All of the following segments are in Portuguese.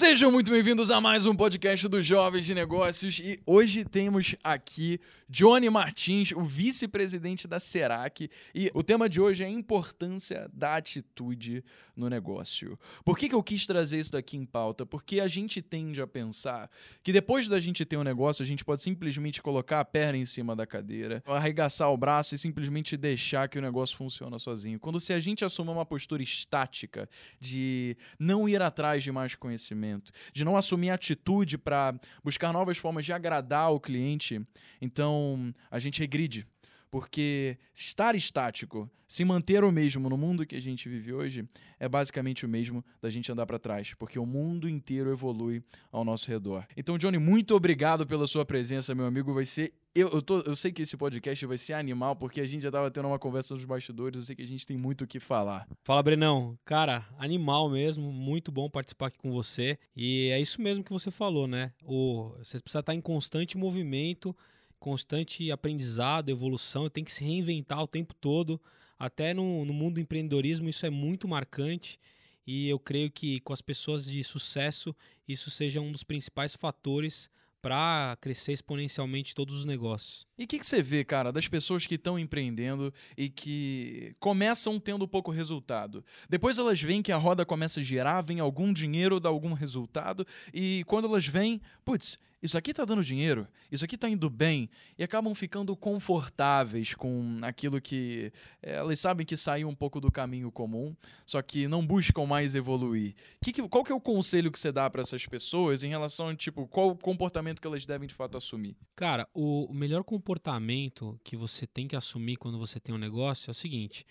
Sejam muito bem-vindos a mais um podcast dos Jovens de Negócios e hoje temos aqui Johnny Martins, o vice-presidente da Serac, e o tema de hoje é a importância da atitude no negócio. Por que, que eu quis trazer isso daqui em pauta? Porque a gente tende a pensar que depois da gente ter um negócio, a gente pode simplesmente colocar a perna em cima da cadeira, arregaçar o braço e simplesmente deixar que o negócio funcione sozinho. Quando se a gente assumir uma postura estática de não ir atrás de mais conhecimento, de não assumir atitude para buscar novas formas de agradar o cliente, então então, a gente regride. Porque estar estático, se manter o mesmo no mundo que a gente vive hoje, é basicamente o mesmo da gente andar para trás, porque o mundo inteiro evolui ao nosso redor. Então, Johnny, muito obrigado pela sua presença, meu amigo. Vai ser. Eu, eu, tô, eu sei que esse podcast vai ser animal, porque a gente já tava tendo uma conversa nos bastidores, eu sei que a gente tem muito o que falar. Fala, Brenão. Cara, animal mesmo, muito bom participar aqui com você. E é isso mesmo que você falou, né? O, você precisa estar em constante movimento constante aprendizado, evolução, tem que se reinventar o tempo todo. Até no, no mundo do empreendedorismo isso é muito marcante e eu creio que com as pessoas de sucesso isso seja um dos principais fatores para crescer exponencialmente todos os negócios. E o que, que, você vê, cara, das pessoas que estão empreendendo e que começam tendo pouco resultado? Depois elas veem que a roda começa a girar, vem algum dinheiro, dá algum resultado, e quando elas vêm, putz, isso aqui está dando dinheiro, isso aqui está indo bem, e acabam ficando confortáveis com aquilo que é, elas sabem que saiu um pouco do caminho comum, só que não buscam mais evoluir. Que que, qual que é o conselho que você dá para essas pessoas em relação tipo, qual o comportamento que elas devem de fato assumir? Cara, o melhor comportamento que você tem que assumir quando você tem um negócio é o seguinte.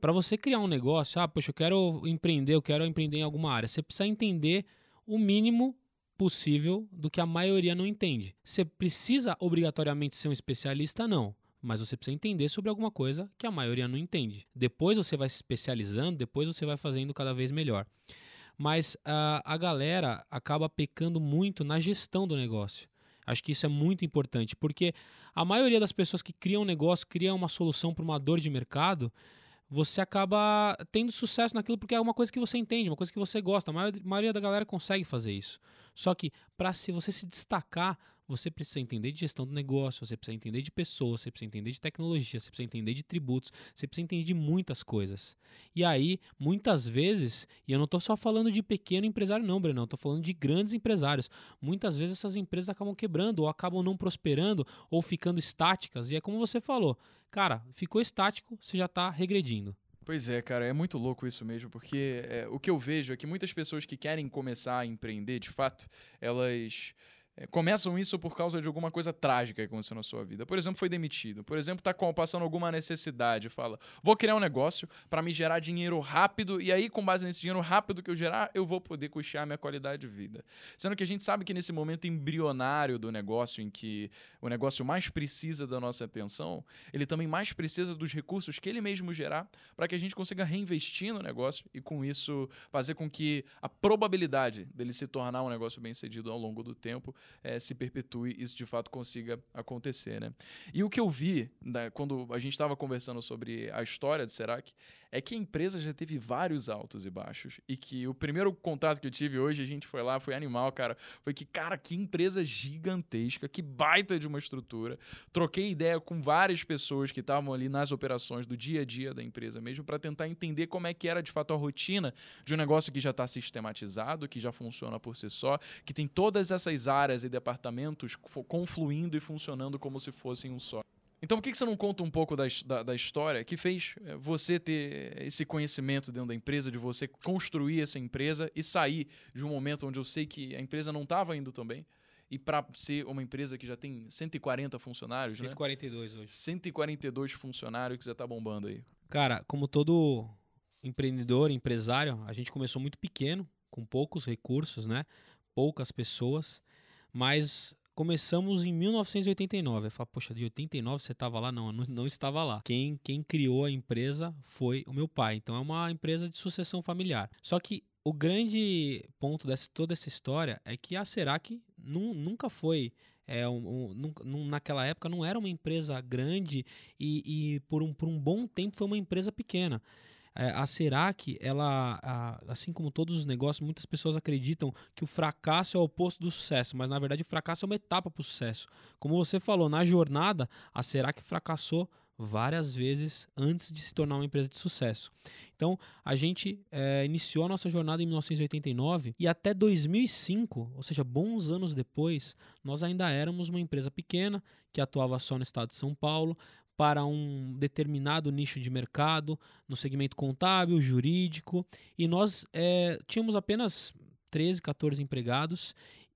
Para você criar um negócio, ah, poxa, eu quero empreender, eu quero empreender em alguma área. Você precisa entender o mínimo possível do que a maioria não entende. Você precisa obrigatoriamente ser um especialista? Não. Mas você precisa entender sobre alguma coisa que a maioria não entende. Depois você vai se especializando, depois você vai fazendo cada vez melhor. Mas uh, a galera acaba pecando muito na gestão do negócio. Acho que isso é muito importante, porque a maioria das pessoas que criam um negócio, criam uma solução para uma dor de mercado, você acaba tendo sucesso naquilo porque é uma coisa que você entende, uma coisa que você gosta. A maioria da galera consegue fazer isso. Só que para se você se destacar, você precisa entender de gestão do negócio, você precisa entender de pessoas, você precisa entender de tecnologia, você precisa entender de tributos, você precisa entender de muitas coisas. E aí, muitas vezes, e eu não estou só falando de pequeno empresário não, Brenão, estou falando de grandes empresários. Muitas vezes essas empresas acabam quebrando ou acabam não prosperando ou ficando estáticas. E é como você falou, cara, ficou estático, você já está regredindo. Pois é, cara, é muito louco isso mesmo, porque é, o que eu vejo é que muitas pessoas que querem começar a empreender, de fato, elas começam isso por causa de alguma coisa trágica que aconteceu na sua vida. Por exemplo, foi demitido. Por exemplo, está passando alguma necessidade. Fala, vou criar um negócio para me gerar dinheiro rápido e aí, com base nesse dinheiro rápido que eu gerar, eu vou poder custear minha qualidade de vida. Sendo que a gente sabe que nesse momento embrionário do negócio, em que o negócio mais precisa da nossa atenção, ele também mais precisa dos recursos que ele mesmo gerar para que a gente consiga reinvestir no negócio e, com isso, fazer com que a probabilidade dele se tornar um negócio bem sucedido ao longo do tempo é, se perpetue isso de fato consiga acontecer. Né? E o que eu vi né, quando a gente estava conversando sobre a história de Serac é que a empresa já teve vários altos e baixos e que o primeiro contato que eu tive hoje, a gente foi lá, foi animal, cara. Foi que, cara, que empresa gigantesca, que baita de uma estrutura. Troquei ideia com várias pessoas que estavam ali nas operações do dia a dia da empresa mesmo para tentar entender como é que era de fato a rotina de um negócio que já está sistematizado, que já funciona por si só, que tem todas essas áreas e departamentos confluindo e funcionando como se fossem um só. Então, por que você não conta um pouco da, da, da, história que fez eh, você ter esse conhecimento dentro da empresa, de você construir essa empresa e sair de um momento onde eu sei que a empresa não estava indo tão bem e para ser uma empresa que já tem 140 funcionários, 142 né? hoje. 142 funcionários que você está bombando aí. Cara, como todo empreendedor, empresário, a gente começou muito pequeno, com poucos recursos, né? Poucas pessoas, mas Começamos em 1989. Eu falo, poxa, de 89 você estava lá? Não, não, não, estava lá. Quem, quem criou a empresa foi o meu pai. Então é uma empresa de sucessão familiar. Só que o grande ponto dessa toda essa história é que a Serac nunca foi é, um, um, naquela época não era uma empresa grande e, e, por, um, por um bom tempo foi uma empresa pequena. É, a Serac, ela, a, assim como todos os negócios, muitas pessoas acreditam que o fracasso é o oposto do sucesso, mas na verdade o fracasso é uma etapa para o sucesso. Como você falou, na jornada, a Serac fracassou várias vezes antes de se tornar uma empresa de sucesso. Então, a gente é, iniciou a nossa jornada em 1989 e até 2005, ou seja, bons anos depois, nós ainda éramos uma empresa pequena que atuava só no estado de São Paulo, para um determinado nicho de mercado, no segmento contábil, jurídico, e nós é, tínhamos apenas 13, 14 empregados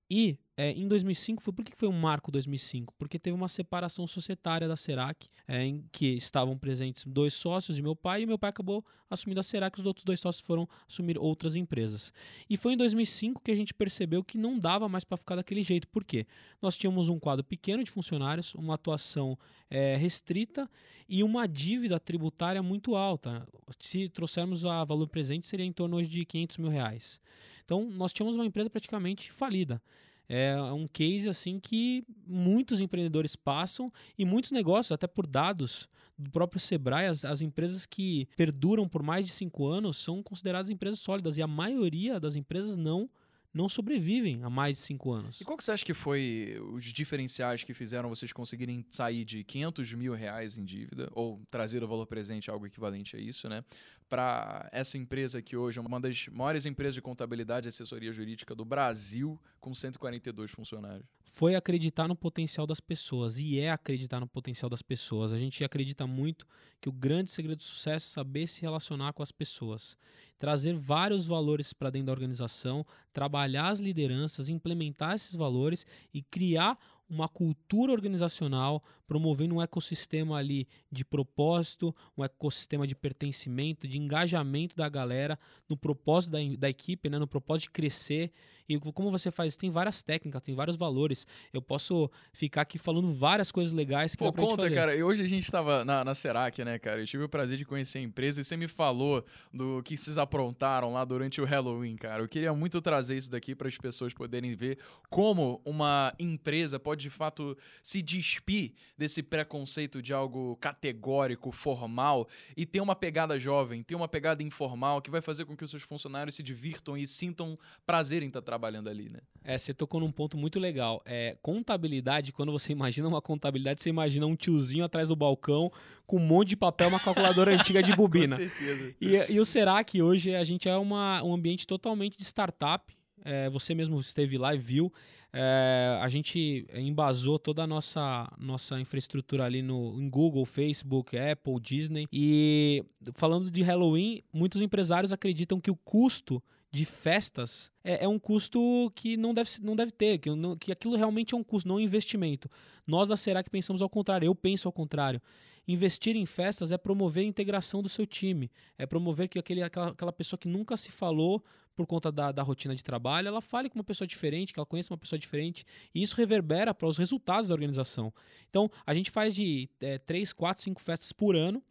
e é, em 2005, foi, por que foi um marco 2005? Porque teve uma separação societária da Serac, é, em que estavam presentes dois sócios e meu pai, e meu pai acabou assumindo a Serac, os outros dois sócios foram assumir outras empresas. E foi em 2005 que a gente percebeu que não dava mais para ficar daquele jeito. Por quê? Nós tínhamos um quadro pequeno de funcionários, uma atuação é, restrita e uma dívida tributária muito alta. Se trouxermos a valor presente, seria em torno hoje de 500 mil reais. Então, nós tínhamos uma empresa praticamente falida é um case assim que muitos empreendedores passam e muitos negócios, até por dados do próprio Sebrae, as, as, empresas que perduram por mais de cinco anos são consideradas empresas sólidas e a maioria das empresas não não sobrevivem há mais de cinco anos. E qual que você acha que foi os diferenciais que fizeram vocês conseguirem sair de 500 mil reais em dívida ou trazer o valor presente algo equivalente a isso, né, para essa empresa que hoje é uma das maiores empresas de contabilidade e assessoria jurídica do Brasil, com 142 funcionários? Foi acreditar no potencial das pessoas e é acreditar no potencial das pessoas. A gente acredita muito que o grande segredo do sucesso é saber se relacionar com as pessoas, trazer vários valores para dentro da organização, trabalhar as lideranças, implementar esses valores e criar uma cultura organizacional, promovendo um ecossistema ali de propósito, um ecossistema de pertencimento, de engajamento da galera no propósito da, da equipe, né, no propósito de crescer. E como você faz? Tem várias técnicas, tem vários valores. Eu posso ficar aqui falando várias coisas legais que Pô, conta, cara. E hoje a gente estava na, na Serac, né, cara? Eu tive o prazer de conhecer a empresa e você me falou do que vocês aprontaram lá durante o Halloween, cara. Eu queria muito trazer isso daqui para as pessoas poderem ver como uma empresa pode de fato se despir desse preconceito de algo categórico, formal e ter uma pegada jovem, ter uma pegada informal que vai fazer com que os seus funcionários se divirtam e sintam prazer em estar trabalhando ali, né? É, você tocou num ponto muito legal. É, contabilidade, quando você imagina uma contabilidade, você imagina um tiozinho atrás do balcão com um monte de papel, uma calculadora antiga de bobina. com certeza. E, e o Será que hoje a gente é uma, um ambiente totalmente de startup. É, você mesmo esteve lá e viu. É, a gente embasou toda a nossa, nossa infraestrutura ali no, em Google, Facebook, Apple, Disney. E falando de Halloween, muitos empresários acreditam que o custo de festas é, é, um custo que não deve, não deve ter, que, não, que aquilo realmente é um custo, não um investimento. Nós da Será que pensamos ao contrário, eu penso ao contrário. Investir em festas é promover a integração do seu time, é promover que aquele, aquela, aquela pessoa que nunca se falou por conta da, da rotina de trabalho, ela fale com uma pessoa diferente, que ela conheça uma pessoa diferente, e isso reverbera para os resultados da organização. Então, a gente faz de é, 3, 4, 5 festas por ano,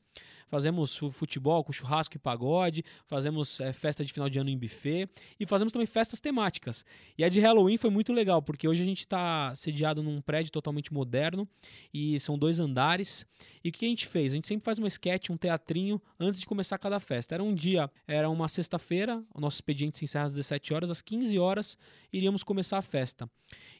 fazemos futebol com churrasco e pagode, fazemos é, festa de final de ano em buffet e fazemos também festas temáticas. E a de Halloween foi muito legal, porque hoje a gente está sediado num prédio totalmente moderno e são dois andares. E o que a gente fez? A gente sempre faz uma sketch, um teatrinho antes de começar cada festa. Era um dia, era uma sexta-feira, o nosso expediente se encerra às 17 horas, às 15 horas iríamos começar a festa.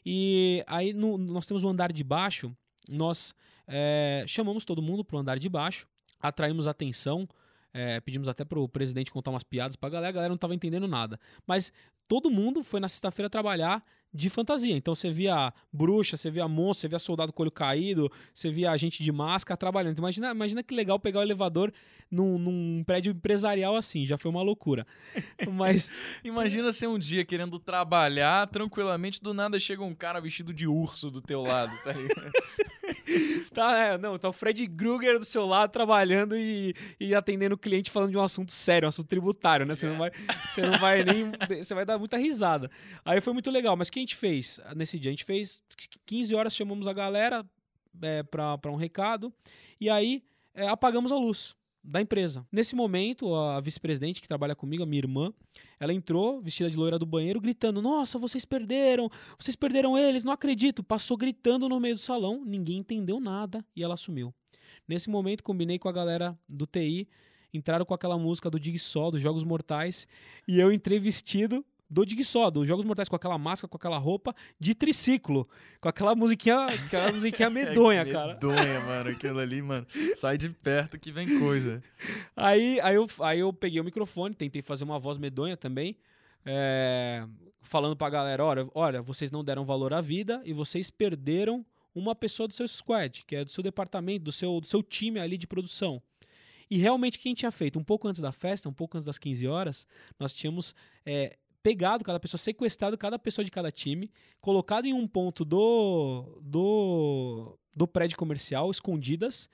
E aí no, nós temos o andar de baixo, nós é, chamamos todo mundo para o andar de baixo atraímos atenção. É, pedimos até pro presidente contar umas piadas pra galera, a galera não tava entendendo nada. Mas todo mundo foi na sexta-feira trabalhar de fantasia. Então você via bruxa, você via monstro, você via soldado com olho caído, você via gente de máscara trabalhando. Então, imagina, imagina que legal pegar o elevador num, num prédio empresarial assim, já foi uma loucura. Mas. imagina ser um dia querendo trabalhar tranquilamente, do nada chega um cara vestido de urso do teu lado, tá ligado? tá, é, não, tá o Fred Krueger do seu lado trabalhando e, e atendendo o cliente falando de um assunto sério, um assunto tributário, né? Você não vai, você não vai nem. Você vai dar muita risada. Aí foi muito legal. Mas o que a gente fez nesse dia? A gente fez 15 horas, chamamos a galera é, para um recado e aí é, apagamos a luz da empresa. Nesse momento, a vice-presidente que trabalha comigo, a minha irmã, ela entrou vestida de loira do banheiro, gritando: Nossa, vocês perderam, vocês perderam eles, não acredito. Passou gritando no meio do salão, ninguém entendeu nada e ela sumiu. Nesse momento, combinei com a galera do TI entraram com aquela música do Dig Só, dos Jogos Mortais, e eu entrei vestido do Dig Só, dos Jogos Mortais, com aquela máscara, com aquela roupa de triciclo, com aquela musiquinha, aquela musiquinha medonha, é, cara. Medonha, mano, aquilo ali, mano. Sai de perto que vem coisa. Aí, aí, eu, aí eu peguei o microfone, tentei fazer uma voz medonha também, é, falando pra galera, olha, olha, vocês não deram valor à vida e vocês perderam uma pessoa do seu squad, que é do seu departamento, do seu, do seu time ali de produção. E realmente quem tinha feito, um pouco antes da festa, um pouco antes das 15 horas, nós tínhamos é, pegado cada pessoa, sequestrado cada pessoa de cada time, colocado em um ponto do, do, do prédio comercial, escondidas,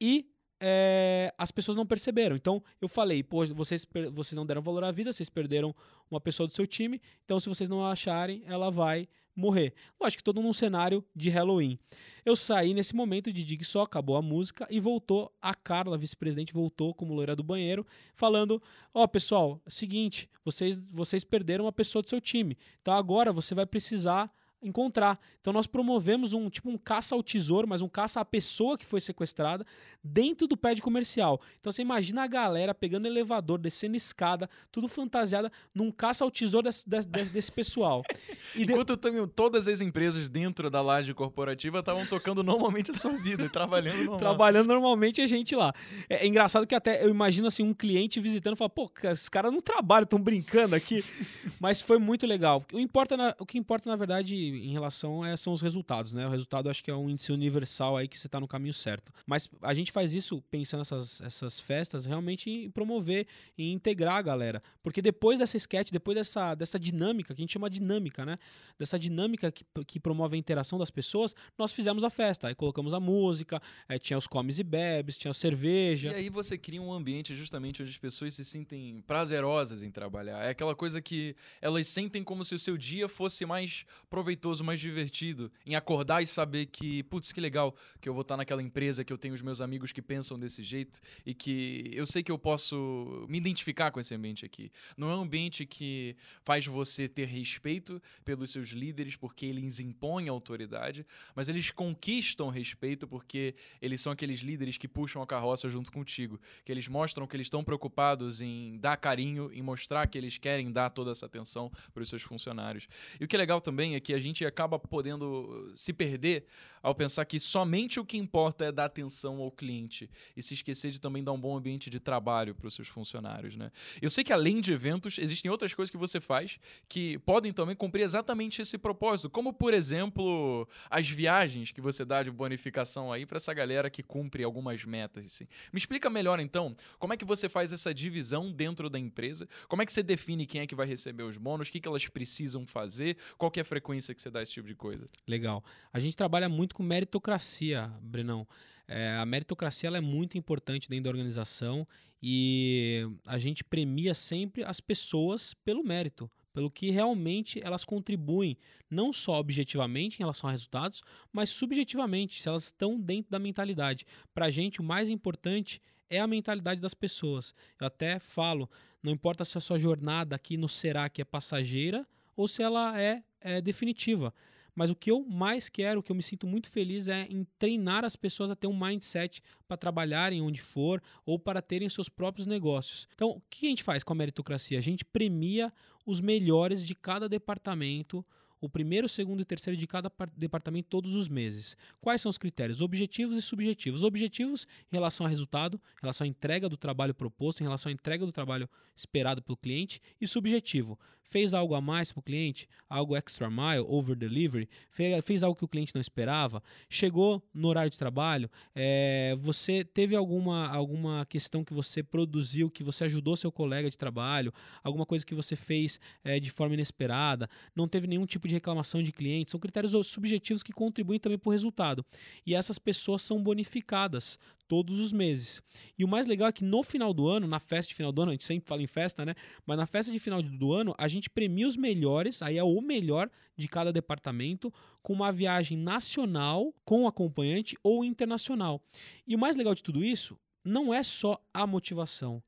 e é, as pessoas não perceberam. Então eu falei, pô, vocês, vocês não deram valor à vida, vocês perderam uma pessoa do seu time, então se vocês não acharem, ela vai morrer. Lógico que todo num cenário de Halloween. Eu saí nesse momento de Dig só, acabou a música e voltou a Carla, vice-presidente, voltou como loira do banheiro, falando: Ó, oh, pessoal, seguinte, vocês, vocês perderam uma pessoa do seu time. Então agora você vai precisar encontrar. Então nós promovemos um tipo um caça ao tesouro, mas um caça à pessoa que foi sequestrada dentro do prédio comercial. Então você imagina a galera pegando elevador, descendo escada, tudo fantasiada num caça ao tesouro desse, desse, desse pessoal. E Enquanto de... também todas as empresas dentro da laje corporativa estavam tocando normalmente a sua vida e trabalhando normal. Trabalhando normalmente a gente lá. É, é, engraçado que até eu imagino assim um cliente visitando e fala, pô, esses caras não trabalham, estão brincando aqui. mas foi muito legal. O, importa na, o que importa na verdade em relação é, são os resultados, né? O resultado acho que é um índice universal aí que você está no caminho certo. Mas a gente faz isso pensando nessas essas festas realmente em promover e integrar a galera. Porque depois dessa sketch, depois dessa, dessa dinâmica, que a gente chama dinâmica, né? Dessa dinâmica que, que promove a interação das pessoas, nós fizemos a festa. Aí colocamos a música, aí tinha os comes e bebes, tinha a cerveja. E aí você cria um ambiente justamente onde as pessoas se sentem prazerosas em trabalhar. É aquela coisa que elas sentem como se o seu dia fosse mais proveitoso proveitoso, mais divertido em acordar e saber que, putz, que legal que eu vou estar naquela empresa, que eu tenho os meus amigos que pensam desse jeito e que eu sei que eu posso me identificar com esse ambiente aqui. Não é um ambiente que faz você ter respeito pelos seus líderes porque eles impõem autoridade, mas eles conquistam respeito porque eles são aqueles líderes que puxam a carroça junto contigo, que eles mostram que eles estão preocupados em dar carinho, em mostrar que eles querem dar toda essa atenção para os seus funcionários. E o que é legal também é que a gente gente acaba podendo se perder ao pensar que somente o que importa é dar atenção ao cliente e se esquecer de também dar um bom ambiente de trabalho para os seus funcionários, né? Eu sei que além de eventos, existem outras coisas que você faz que podem também cumprir exatamente esse propósito, como por exemplo, as viagens que você dá de bonificação aí para essa galera que cumpre algumas metas, assim. Me explica melhor então, como é que você faz essa divisão dentro da empresa? Como é que você define quem é que vai receber os bônus? O que, que elas precisam fazer? Qual é a frequência que você dá esse tipo de coisa? Legal. A gente trabalha muito com meritocracia, Brenão. É, a meritocracia ela é muito importante dentro da organização e a gente premia sempre as pessoas pelo mérito, pelo que realmente elas contribuem, não só objetivamente em relação a resultados, mas subjetivamente, se elas estão dentro da mentalidade. Para a gente, o mais importante é a mentalidade das pessoas. Eu até falo, não importa se a sua jornada aqui no Será que é passageira ou se ela é, é definitiva. Mas o que eu mais quero, o que eu me sinto muito feliz é em treinar as pessoas a ter um mindset para trabalharem onde for ou para terem seus próprios negócios. Então, o que a gente faz com a meritocracia? A gente premia os melhores de cada departamento o primeiro, segundo e terceiro de cada departamento todos os meses. Quais são os critérios? Objetivos e subjetivos. Objetivos em relação ao resultado, em relação à entrega do trabalho proposto, em relação à entrega do trabalho esperado pelo cliente, e subjetivo. Fez algo a mais para o cliente, algo extra mile, over delivery, fez, algo que o cliente não esperava, chegou no horário de trabalho, é, você teve alguma, alguma questão que você produziu, que você ajudou seu colega de trabalho, alguma coisa que você fez é, de forma inesperada, não teve nenhum tipo de reclamação de cliente, são critérios subjetivos que contribuem também para o resultado. E essas pessoas são bonificadas todos os meses. E o mais legal é que no final do ano, na festa de final do ano, a gente sempre fala em festa, né? Mas na festa de final do ano, a gente premia os melhores, aí é o melhor de cada departamento, com uma viagem nacional com acompanhante ou internacional. E o mais legal de tudo isso não é só a motivação,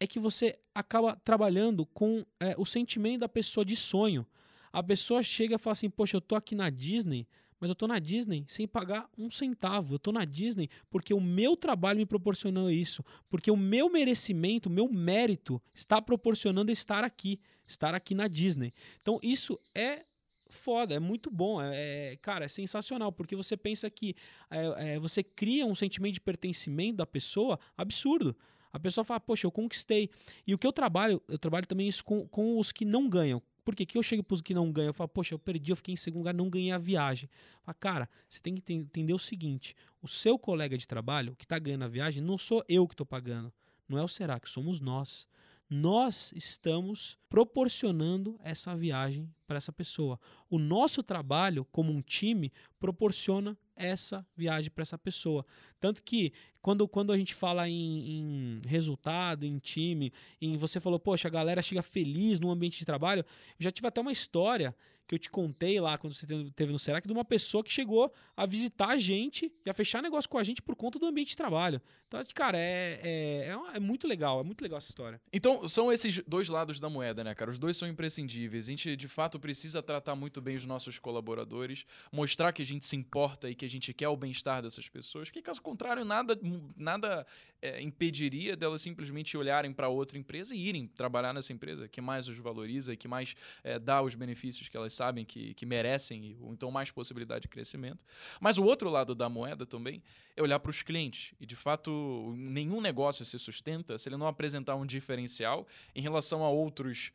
é que você acaba trabalhando com é, o sentimento da pessoa de sonho. A pessoa chega e fala assim: Poxa, eu tô aqui na Disney, mas eu tô na Disney sem pagar um centavo. Eu tô na Disney porque o meu trabalho me proporcionou isso, porque o meu merecimento, o meu mérito está proporcionando estar aqui, estar aqui na Disney. Então isso é foda, é muito bom, é, é, cara, é sensacional, porque você pensa que é, é, você cria um sentimento de pertencimento da pessoa absurdo. A pessoa fala, poxa, eu conquistei. E o que eu trabalho, eu trabalho também isso com, com os que não ganham. Porque que eu chego para os que não ganham, eu falo, poxa, eu perdi, eu fiquei em segundo lugar, não ganhei a viagem. Fala, cara, você tem que entender o seguinte: o seu colega de trabalho, que está ganhando a viagem, não sou eu que estou pagando. Não é o Será, somos nós nós estamos proporcionando essa viagem para essa pessoa. O nosso trabalho como um time proporciona essa viagem para essa pessoa. Tanto que quando, quando a gente fala em, em, resultado, em time, em você falou, poxa, a galera chega feliz no ambiente de trabalho, eu já tive até uma história que eu te contei lá quando você teve no Serac, de uma pessoa que chegou a visitar a gente e a fechar negócio com a gente por conta do ambiente de trabalho. Então, cara, é, é, é, é, muito legal, é muito legal essa história. Então, são esses dois lados da moeda, né, cara? Os dois são imprescindíveis. A gente, de fato, precisa tratar muito bem os nossos colaboradores, mostrar que a gente se importa e que a gente quer o bem-estar dessas pessoas, porque, caso contrário, nada, nada é, impediria delas simplesmente olharem para outra empresa e irem trabalhar nessa empresa que mais os valoriza e que mais é, dá os benefícios que elas sabem que, que merecem, ou então mais possibilidade de crescimento. Mas o outro lado da moeda também é olhar para os clientes. E, de fato, nenhum negócio se sustenta se ele não apresentar um diferencial em relação a outros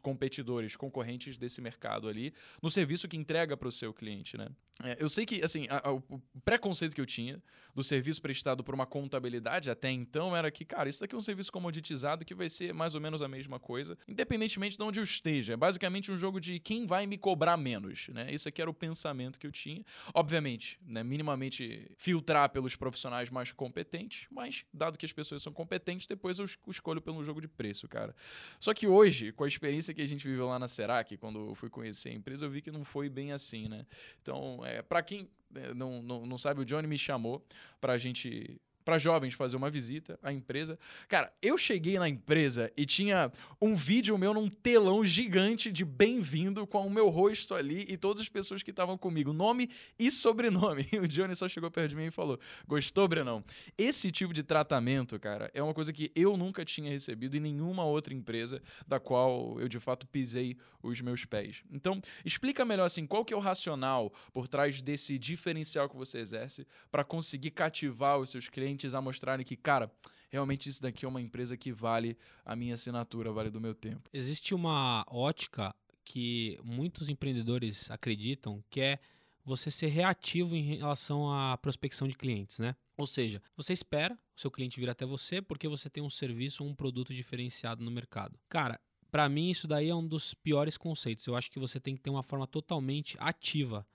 competidores, concorrentes desse mercado ali, no serviço que entrega para o seu cliente, né? É, eu sei que, assim, a, a, o preconceito que eu tinha do serviço prestado por uma contabilidade até então era que, cara, isso daqui é um serviço comoditizado que vai ser mais ou menos a mesma coisa, independentemente de onde eu esteja. É basicamente um jogo de quem vai me cobrar menos, né? Isso aqui era o pensamento que eu tinha. Obviamente, né, minimamente filtrar pelos profissionais mais competentes, mas dado que as pessoas são competentes, depois eu escolho pelo jogo de preço, cara. Só que hoje, com a experiência que a gente viveu lá na Serac, quando eu fui conhecer a empresa, eu vi que não foi bem assim, né? Então, é, para quem é, não, não, não sabe, o Johnny me chamou para a gente para jovens fazer uma visita à empresa. Cara, eu cheguei na empresa e tinha um vídeo meu num telão gigante de bem-vindo com o meu rosto ali e todas as pessoas que estavam comigo, nome e sobrenome. E o Johnny só chegou perto de mim e falou: Gostou, Brenão? Esse tipo de tratamento, cara, é uma coisa que eu nunca tinha recebido em nenhuma outra empresa da qual eu de fato pisei os meus pés. Então, explica melhor assim, qual que é o racional por trás desse diferencial que você exerce para conseguir cativar os seus clientes clientes a mostrarem que, cara, realmente isso daqui é uma empresa que vale a minha assinatura, vale do meu tempo. Existe uma ótica que muitos empreendedores acreditam que é você ser reativo em relação à prospecção de clientes, né? Ou seja, você espera o seu cliente vir até você porque você tem um serviço ou um produto diferenciado no mercado. Cara, para mim isso daí é um dos piores conceitos. Eu acho que você tem que ter uma forma totalmente ativa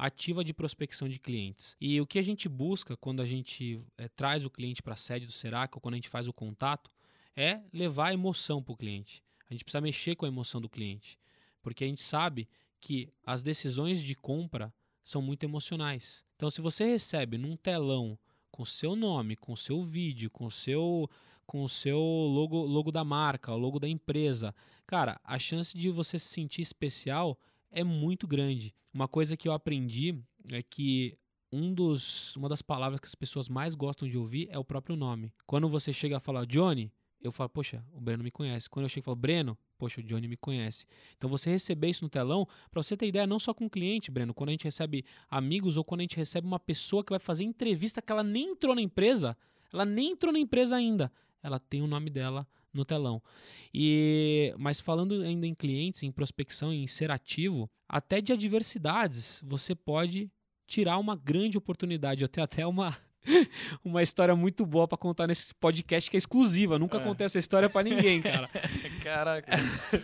ativa de prospecção de clientes. E o que a gente busca quando a gente é, traz o cliente para a sede do Serac ou quando a gente faz o contato é levar a emoção para o cliente. A gente precisa mexer com a emoção do cliente, porque a gente sabe que as decisões de compra são muito emocionais. Então, se você recebe num telão com seu nome, com seu vídeo, com seu com o seu logo, logo da marca, logo da empresa, cara, a chance de você se sentir especial é muito grande. Uma coisa que eu aprendi é que um dos, uma das palavras que as pessoas mais gostam de ouvir é o próprio nome. Quando você chega a falar Johnny, eu falo, poxa, o Breno me conhece. Quando eu chego e falo Breno, poxa, o Johnny me conhece. Então você receber isso no telão, para você ter ideia, não só com o cliente, Breno, quando a gente recebe amigos ou quando a gente recebe uma pessoa que vai fazer entrevista que ela nem entrou na empresa, ela nem entrou na empresa ainda, ela tem o nome dela no telão. E mas falando ainda em clientes, em prospecção, em ser ativo, até de adversidades, você pode tirar uma grande oportunidade. Eu tenho até uma uma história muito boa para contar nesse podcast que é exclusiva. Nunca é. contei essa história para ninguém, cara. Caraca.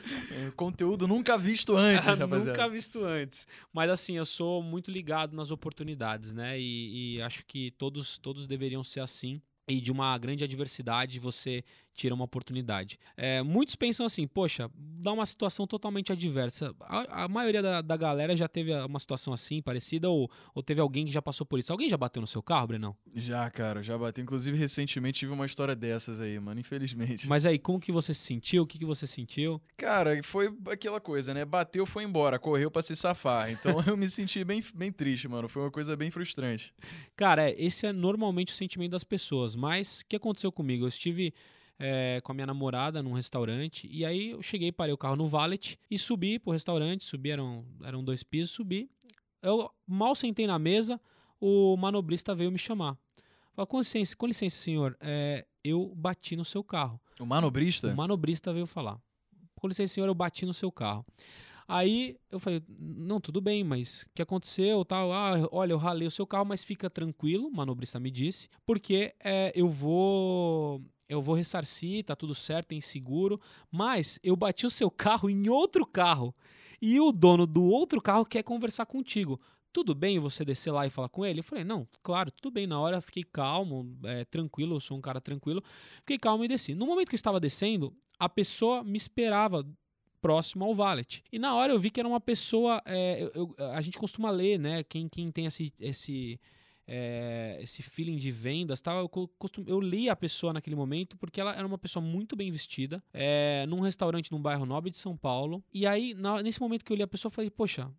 Conteúdo nunca visto antes, rapaziada. Nunca visto antes. Mas assim, eu sou muito ligado nas oportunidades, né? E, e acho que todos, todos deveriam ser assim. E de uma grande adversidade você tira uma oportunidade. É, muitos pensam assim, poxa, dá uma situação totalmente adversa. A, a maioria da, da, galera já teve uma situação assim, parecida, ou, ou teve alguém que já passou por isso. Alguém já bateu no seu carro, Brenão? Já, cara, já bateu. Inclusive, recentemente tive uma história dessas aí, mano, infelizmente. Mas aí, como que você se sentiu? O que, que você sentiu? Cara, foi aquela coisa, né? Bateu, foi embora, correu para se safar. Então eu me senti bem, bem triste, mano. Foi uma coisa bem frustrante. Cara, esse é normalmente o sentimento das pessoas. Mas o que aconteceu comigo? Eu estive é, com a minha namorada num restaurante. E aí eu cheguei, parei o carro no valet e subi pro restaurante. Subi, eram, eram dois pisos, subi. Eu mal sentei na mesa, o manobrista veio me chamar. Falei, com licença, com licença, senhor, é, eu bati no seu carro. O manobrista? O manobrista veio falar. Com licença, senhor, eu bati no seu carro. Aí eu falei, não, tudo bem, mas o que aconteceu? Tal? Ah, olha, eu ralei o seu carro, mas fica tranquilo, o manobrista me disse, porque é, eu vou eu vou ressarcir, tá tudo certo, tem seguro, mas eu bati o seu carro em outro carro e o dono do outro carro quer conversar contigo. Tudo bem você descer lá e falar com ele? Eu falei, não, claro, tudo bem. Na hora fiquei calmo, é, tranquilo, eu sou um cara tranquilo. Fiquei calmo e desci. No momento que eu estava descendo, a pessoa me esperava próximo ao valet. E na hora eu vi que era uma pessoa. É, eu, eu, a gente costuma ler, né? Quem, quem tem esse, esse é, esse feeling de vendas tal. Eu, costum, eu li a pessoa naquele momento porque ela era uma pessoa muito bem vestida, é, num restaurante num bairro nobre de São Paulo. E aí, na, nesse momento que eu li a pessoa, eu falei, poxa,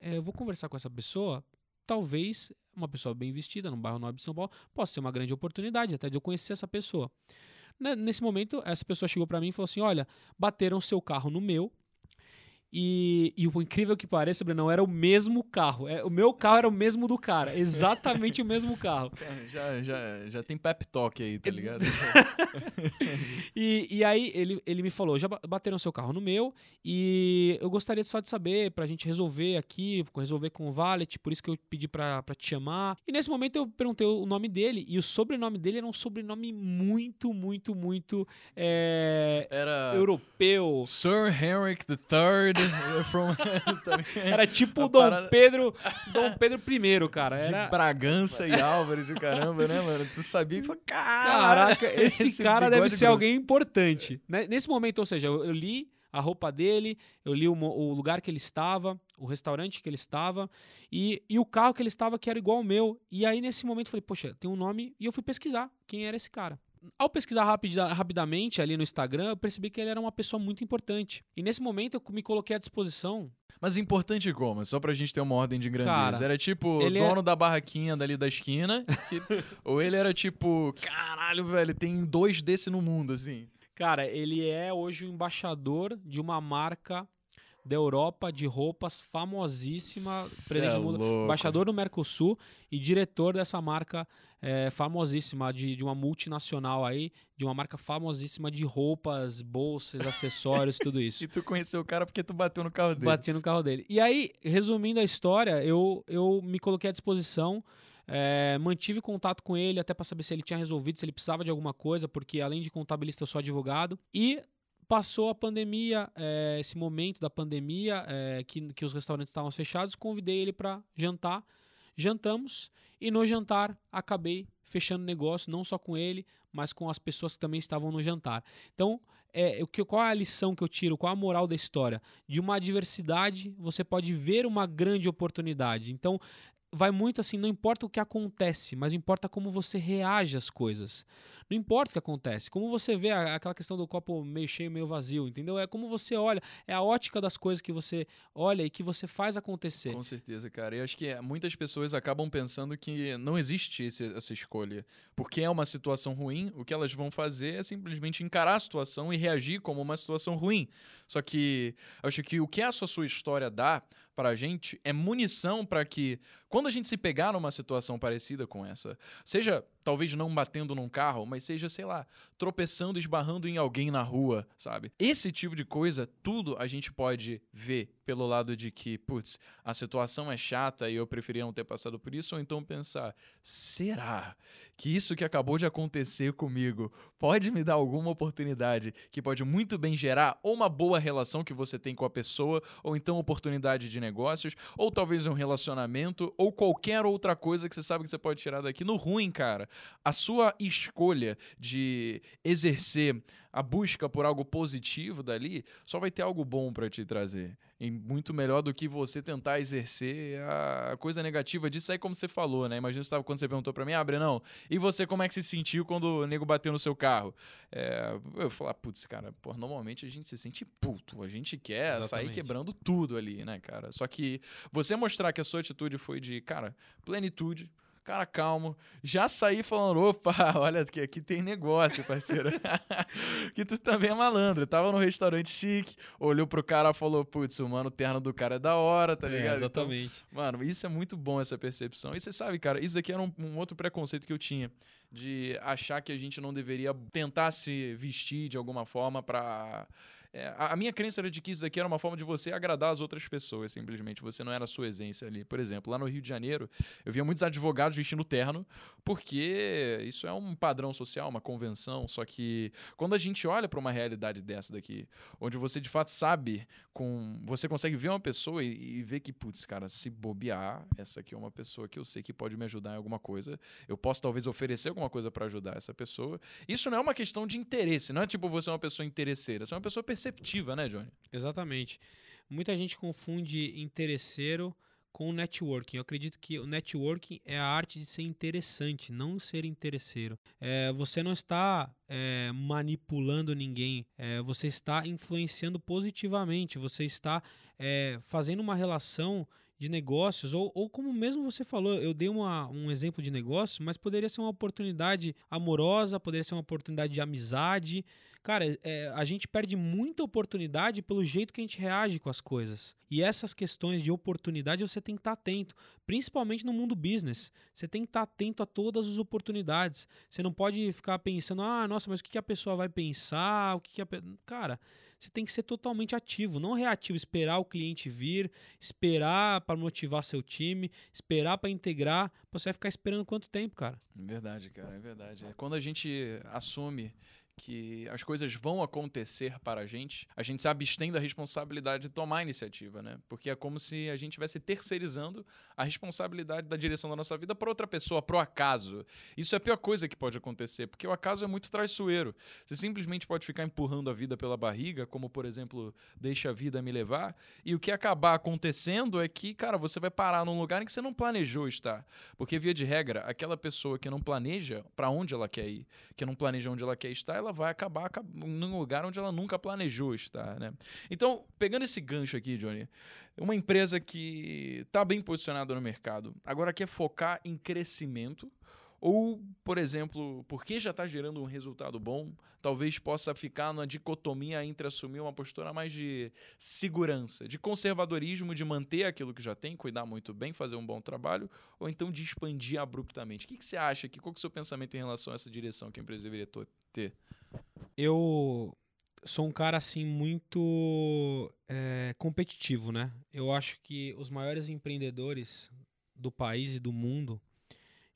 é, eu vou conversar com essa pessoa. Talvez uma pessoa bem vestida num bairro nobre de São Paulo possa ser uma grande oportunidade até de eu conhecer essa pessoa. Nesse momento, essa pessoa chegou para mim e falou assim: Olha, bateram seu carro no meu e, e o incrível que pareça, não era o mesmo carro. É, o meu carro era o mesmo do cara. Exatamente o mesmo carro. Já, já, já tem pep talk aí, tá ligado? e, e aí ele, ele me falou: já bateram seu carro no meu e eu gostaria só de saber pra gente resolver aqui, resolver com o Valet, por isso que eu pedi pra, pra te chamar. E nesse momento eu perguntei o nome dele e o sobrenome dele era um sobrenome muito, muito, muito é, era europeu. Sir Henrik III. From... Tá era tipo o Dom parada... Pedro, Dom Pedro I, cara. Era... De Bragança e Álvares e o caramba, né, mano? Tu sabia que caraca, esse, esse cara deve ser grosso. alguém importante. Né, nesse momento, ou seja, eu, li a roupa dele, eu li o, o, lugar que ele estava, o restaurante que ele estava e, e o carro que ele estava que era igual ao meu. E aí, nesse momento, eu falei, poxa, tem um nome. E eu fui pesquisar quem era esse cara ao pesquisar rapida, rapidamente ali no Instagram, eu percebi que ele era uma pessoa muito importante. E nesse momento eu me coloquei à disposição. Mas importante como? Só pra gente ter uma ordem de grandeza. Cara, era tipo o dono é... da barraquinha dali da esquina. Que... ou ele era tipo, caralho, velho, tem dois desse no mundo, assim. Cara, ele é hoje o embaixador de uma marca da Europa de roupas famosíssima, é embaixador do Mercosul e diretor dessa marca é, famosíssima de, de uma multinacional aí, de uma marca famosíssima de roupas, bolsas, acessórios, tudo isso. e tu conheceu o cara porque tu bateu no carro dele. Bati no carro dele. E aí, resumindo a história, eu, eu me coloquei à disposição. É, mantive contato com ele até para saber se ele tinha resolvido, se ele precisava de alguma coisa, porque além de contabilista eu sou advogado. E passou a pandemia, é, esse momento da pandemia, é, que, que os restaurantes estavam fechados, convidei ele para jantar. Jantamos e no jantar acabei fechando negócio, não só com ele, mas com as pessoas que também estavam no jantar. Então, é, o que, qual é a lição que eu tiro? Qual a moral da história? De uma adversidade, você pode ver uma grande oportunidade. Então, vai muito assim, não importa o que acontece, mas importa como você reage às coisas. Não importa o que acontece, como você vê aquela questão do copo meio cheio, meio vazio, entendeu? É como você olha, é a ótica das coisas que você olha e que você faz acontecer. Com certeza, cara. E acho que muitas pessoas acabam pensando que não existe esse, essa escolha. Porque é uma situação ruim, o que elas vão fazer é simplesmente encarar a situação e reagir como uma situação ruim. Só que acho que o que a sua história dá para a gente é munição para que, quando a gente se pegar numa situação parecida com essa, seja talvez não batendo num carro, mas seja, sei lá, tropeçando, esbarrando em alguém na rua, sabe? Esse tipo de coisa, tudo a gente pode ver pelo lado de que, putz, a situação é chata e eu preferia não ter passado por isso, ou então pensar, será que isso que acabou de acontecer comigo pode me dar alguma oportunidade que pode muito bem gerar ou uma boa relação que você tem com a pessoa, ou então oportunidade de negócios, ou talvez um relacionamento, ou qualquer outra coisa que você sabe que você pode tirar daqui. No ruim, cara, a sua escolha de exercer a busca por algo positivo dali só vai ter algo bom para te trazer. E muito melhor do que você tentar exercer a coisa negativa disso aí, como você falou, né? Imagina você quando você perguntou para mim, abre ah, não. E você, como é que se sentiu quando o nego bateu no seu carro? É, eu falar, putz, cara, pô, normalmente a gente se sente puto. A gente quer Exatamente. sair quebrando tudo ali, né, cara? Só que você mostrar que a sua atitude foi de, cara, plenitude cara calmo, já saí falando, opa, olha que aqui tem negócio, parceiro. que tu também é malandro. tava no restaurante chique, olhou pro cara e falou, putz, o mano, o terno do cara é da hora, tá é, ligado? É, exatamente. Então, mano, isso é muito bom, essa percepção. E você sabe, cara, isso aqui era um, um outro preconceito que eu tinha de achar que a gente não deveria tentar se vestir de alguma forma para é, a minha crença era de que isso daqui era uma forma de você agradar as outras pessoas, simplesmente. Você não era a sua essência ali. Por exemplo, lá no Rio de Janeiro, eu via muitos advogados vestindo terno, porque isso é um padrão social, uma convenção. Só que quando a gente olha para uma realidade dessa daqui, onde você de fato sabe, com você consegue ver uma pessoa e, e ver que, putz, cara, se bobear, essa aqui é uma pessoa que eu sei que pode me ajudar em alguma coisa, eu posso talvez oferecer alguma coisa para ajudar essa pessoa. Isso não é uma questão de interesse, não é tipo você é uma pessoa interesseira, você é uma pessoa perceptiva, né, Johnny? Exatamente. Muita gente confunde interesseiro com networking. Eu acredito que o networking é a arte de ser interessante, não ser interesseiro. É, você não está é, manipulando ninguém, é, você está influenciando positivamente, você está é, fazendo uma relação de negócios, ou, ou como mesmo você falou, eu dei uma, um exemplo de negócio, mas poderia ser uma oportunidade amorosa, poderia ser uma oportunidade de amizade. Cara, é, a gente perde muita oportunidade pelo jeito que a gente reage com as coisas. E essas questões de oportunidade você tem que estar atento, principalmente no mundo business. Você tem que estar atento a todas as oportunidades. Você não pode ficar pensando, ah, nossa, mas o que a pessoa vai pensar? O que, a. Cara você tem que ser totalmente ativo, não reativo, esperar o cliente vir, esperar para motivar seu time, esperar para integrar. Você vai ficar esperando quanto tempo, cara? É verdade, cara, é verdade. É quando a gente assume que as coisas vão acontecer para a gente, a gente se abstém da responsabilidade de tomar a iniciativa, né? Porque é como se a gente estivesse terceirizando a responsabilidade da direção da nossa vida para outra pessoa, para o acaso. Isso é a pior coisa que pode acontecer, porque o acaso é muito traiçoeiro. Você simplesmente pode ficar empurrando a vida pela barriga, como por exemplo, deixa a vida me levar, e o que acabar acontecendo é que, cara, você vai parar num lugar em que você não planejou estar. Porque via de regra, aquela pessoa que não planeja para onde ela quer ir, que não planeja onde ela quer estar, ela vai acabar num lugar onde ela nunca planejou estar, né? Então, pegando esse gancho aqui, Johnny, uma empresa que está bem posicionada no mercado, agora quer focar em crescimento, ou, por exemplo, porque já está gerando um resultado bom, talvez possa ficar numa dicotomia entre assumir uma postura mais de segurança, de conservadorismo, de manter aquilo que já tem, cuidar muito bem, fazer um bom trabalho, ou então de expandir abruptamente. O que, que você acha? Qual que é o seu pensamento em relação a essa direção que a empresa deveria ter? Eu sou um cara assim muito é, competitivo, né? Eu acho que os maiores empreendedores do país e do mundo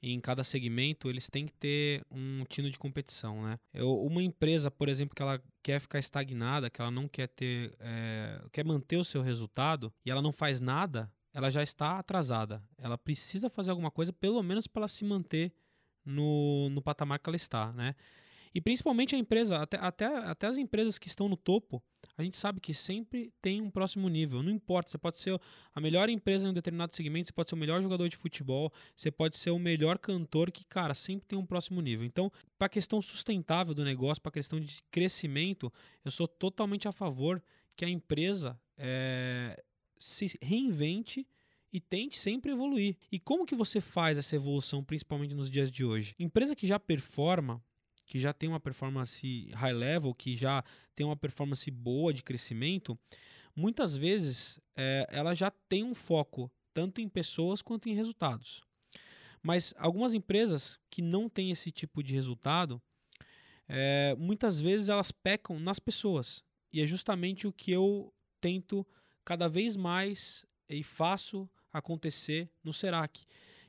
em cada segmento, eles têm que ter um tino de competição, né? Eu, uma empresa, por exemplo, que ela quer ficar estagnada, que ela não quer ter, é, quer manter o seu resultado e ela não faz nada, ela já está atrasada. Ela precisa fazer alguma coisa, pelo menos para se manter no, no patamar que ela está, né? E principalmente a empresa, até, até, até as empresas que estão no topo, a gente sabe que sempre tem um próximo nível. Não importa, você pode ser a melhor empresa em um determinado segmento, você pode ser o melhor jogador de futebol, você pode ser o melhor cantor, que, cara, sempre tem um próximo nível. Então, para a questão sustentável do negócio, para a questão de crescimento, eu sou totalmente a favor que a empresa é, se reinvente e tente sempre evoluir. E como que você faz essa evolução, principalmente nos dias de hoje? Empresa que já performa, que já tem uma performance high level, que já tem uma performance boa de crescimento, muitas vezes é, ela já tem um foco tanto em pessoas quanto em resultados. Mas algumas empresas que não têm esse tipo de resultado, é, muitas vezes elas pecam nas pessoas. E é justamente o que eu tento cada vez mais e faço acontecer no Serac,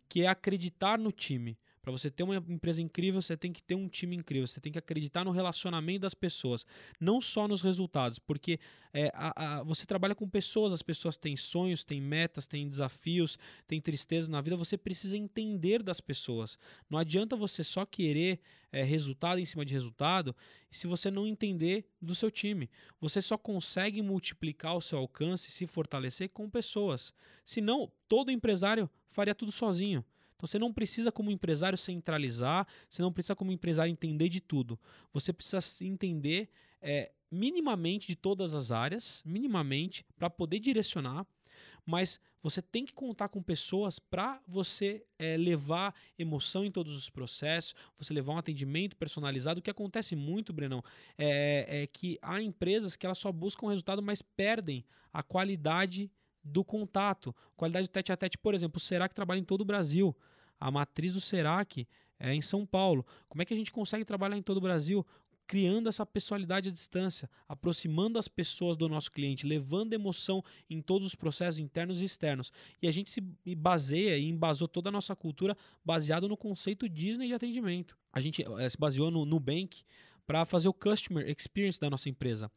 que é acreditar no time. Para você ter uma empresa incrível, você tem que ter um time incrível, você tem que acreditar no relacionamento das pessoas, não só nos resultados, porque é, a, a, você trabalha com pessoas, as pessoas têm sonhos, têm metas, têm desafios, têm tristeza na vida, você precisa entender das pessoas. Não adianta você só querer é, resultado em cima de resultado se você não entender do seu time. Você só consegue multiplicar o seu alcance e se fortalecer com pessoas. Senão, todo empresário faria tudo sozinho. Então você não precisa, como empresário, centralizar, você não precisa, como empresário, entender de tudo. Você precisa entender é, minimamente de todas as áreas, minimamente, para poder direcionar, mas você tem que contar com pessoas para você é, levar emoção em todos os processos, você levar um atendimento personalizado. O que acontece muito, Brenão, é, é que há empresas que elas só buscam resultado, mas perdem a qualidade do contato, qualidade do tete a tete. Por exemplo, o Serac trabalha em todo o Brasil. A matriz do Serac é em São Paulo. Como é que a gente consegue trabalhar em todo o Brasil? Criando essa pessoalidade à distância, aproximando as pessoas do nosso cliente, levando emoção em todos os processos internos e externos. E a gente se baseia e embasou toda a nossa cultura baseado no conceito Disney de atendimento. A gente é, se baseou no Nubank para fazer o customer experience da nossa empresa.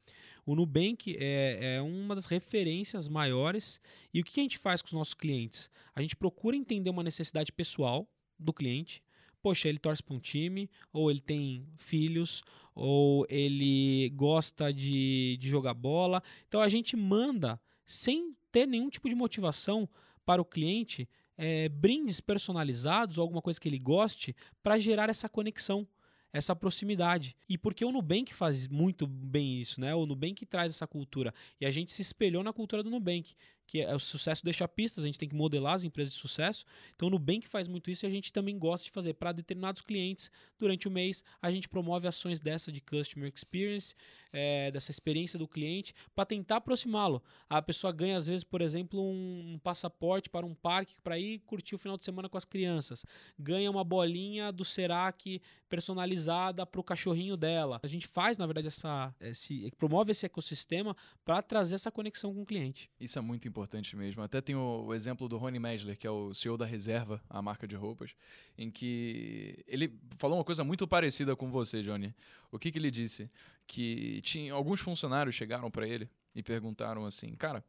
O Nubank é, é uma das referências maiores. E o que a gente faz com os nossos clientes? A gente procura entender uma necessidade pessoal do cliente. Poxa, ele torce para um time, ou ele tem filhos, ou ele gosta de, de jogar bola. Então a gente manda, sem ter nenhum tipo de motivação para o cliente, é, brindes personalizados alguma coisa que ele goste para gerar essa conexão essa proximidade. E porque o Nubank faz muito bem isso, né? O Nubank traz essa cultura. E a gente se espelhou na cultura do Nubank que é o sucesso deixa pistas, a gente tem que modelar as empresas de sucesso. Então, o Nubank faz muito isso e a gente também gosta de fazer para determinados clientes. Durante o mês, a gente promove ações dessa de customer experience, é, dessa experiência do cliente, para tentar aproximá-lo. A pessoa ganha, às vezes, por exemplo, um, passaporte para um parque para ir curtir o final de semana com as crianças. Ganha uma bolinha do Serac personalizada para o cachorrinho dela. A gente faz, na verdade, essa, esse, promove esse ecossistema para trazer essa conexão com o cliente. Isso é muito importante mesmo. Até tem o, o, exemplo do Rony Mesler, que é o CEO da Reserva, a marca de roupas, em que ele falou uma coisa muito parecida com você, Johnny. O que, que ele disse? Que tinha alguns funcionários chegaram para ele e perguntaram assim, cara,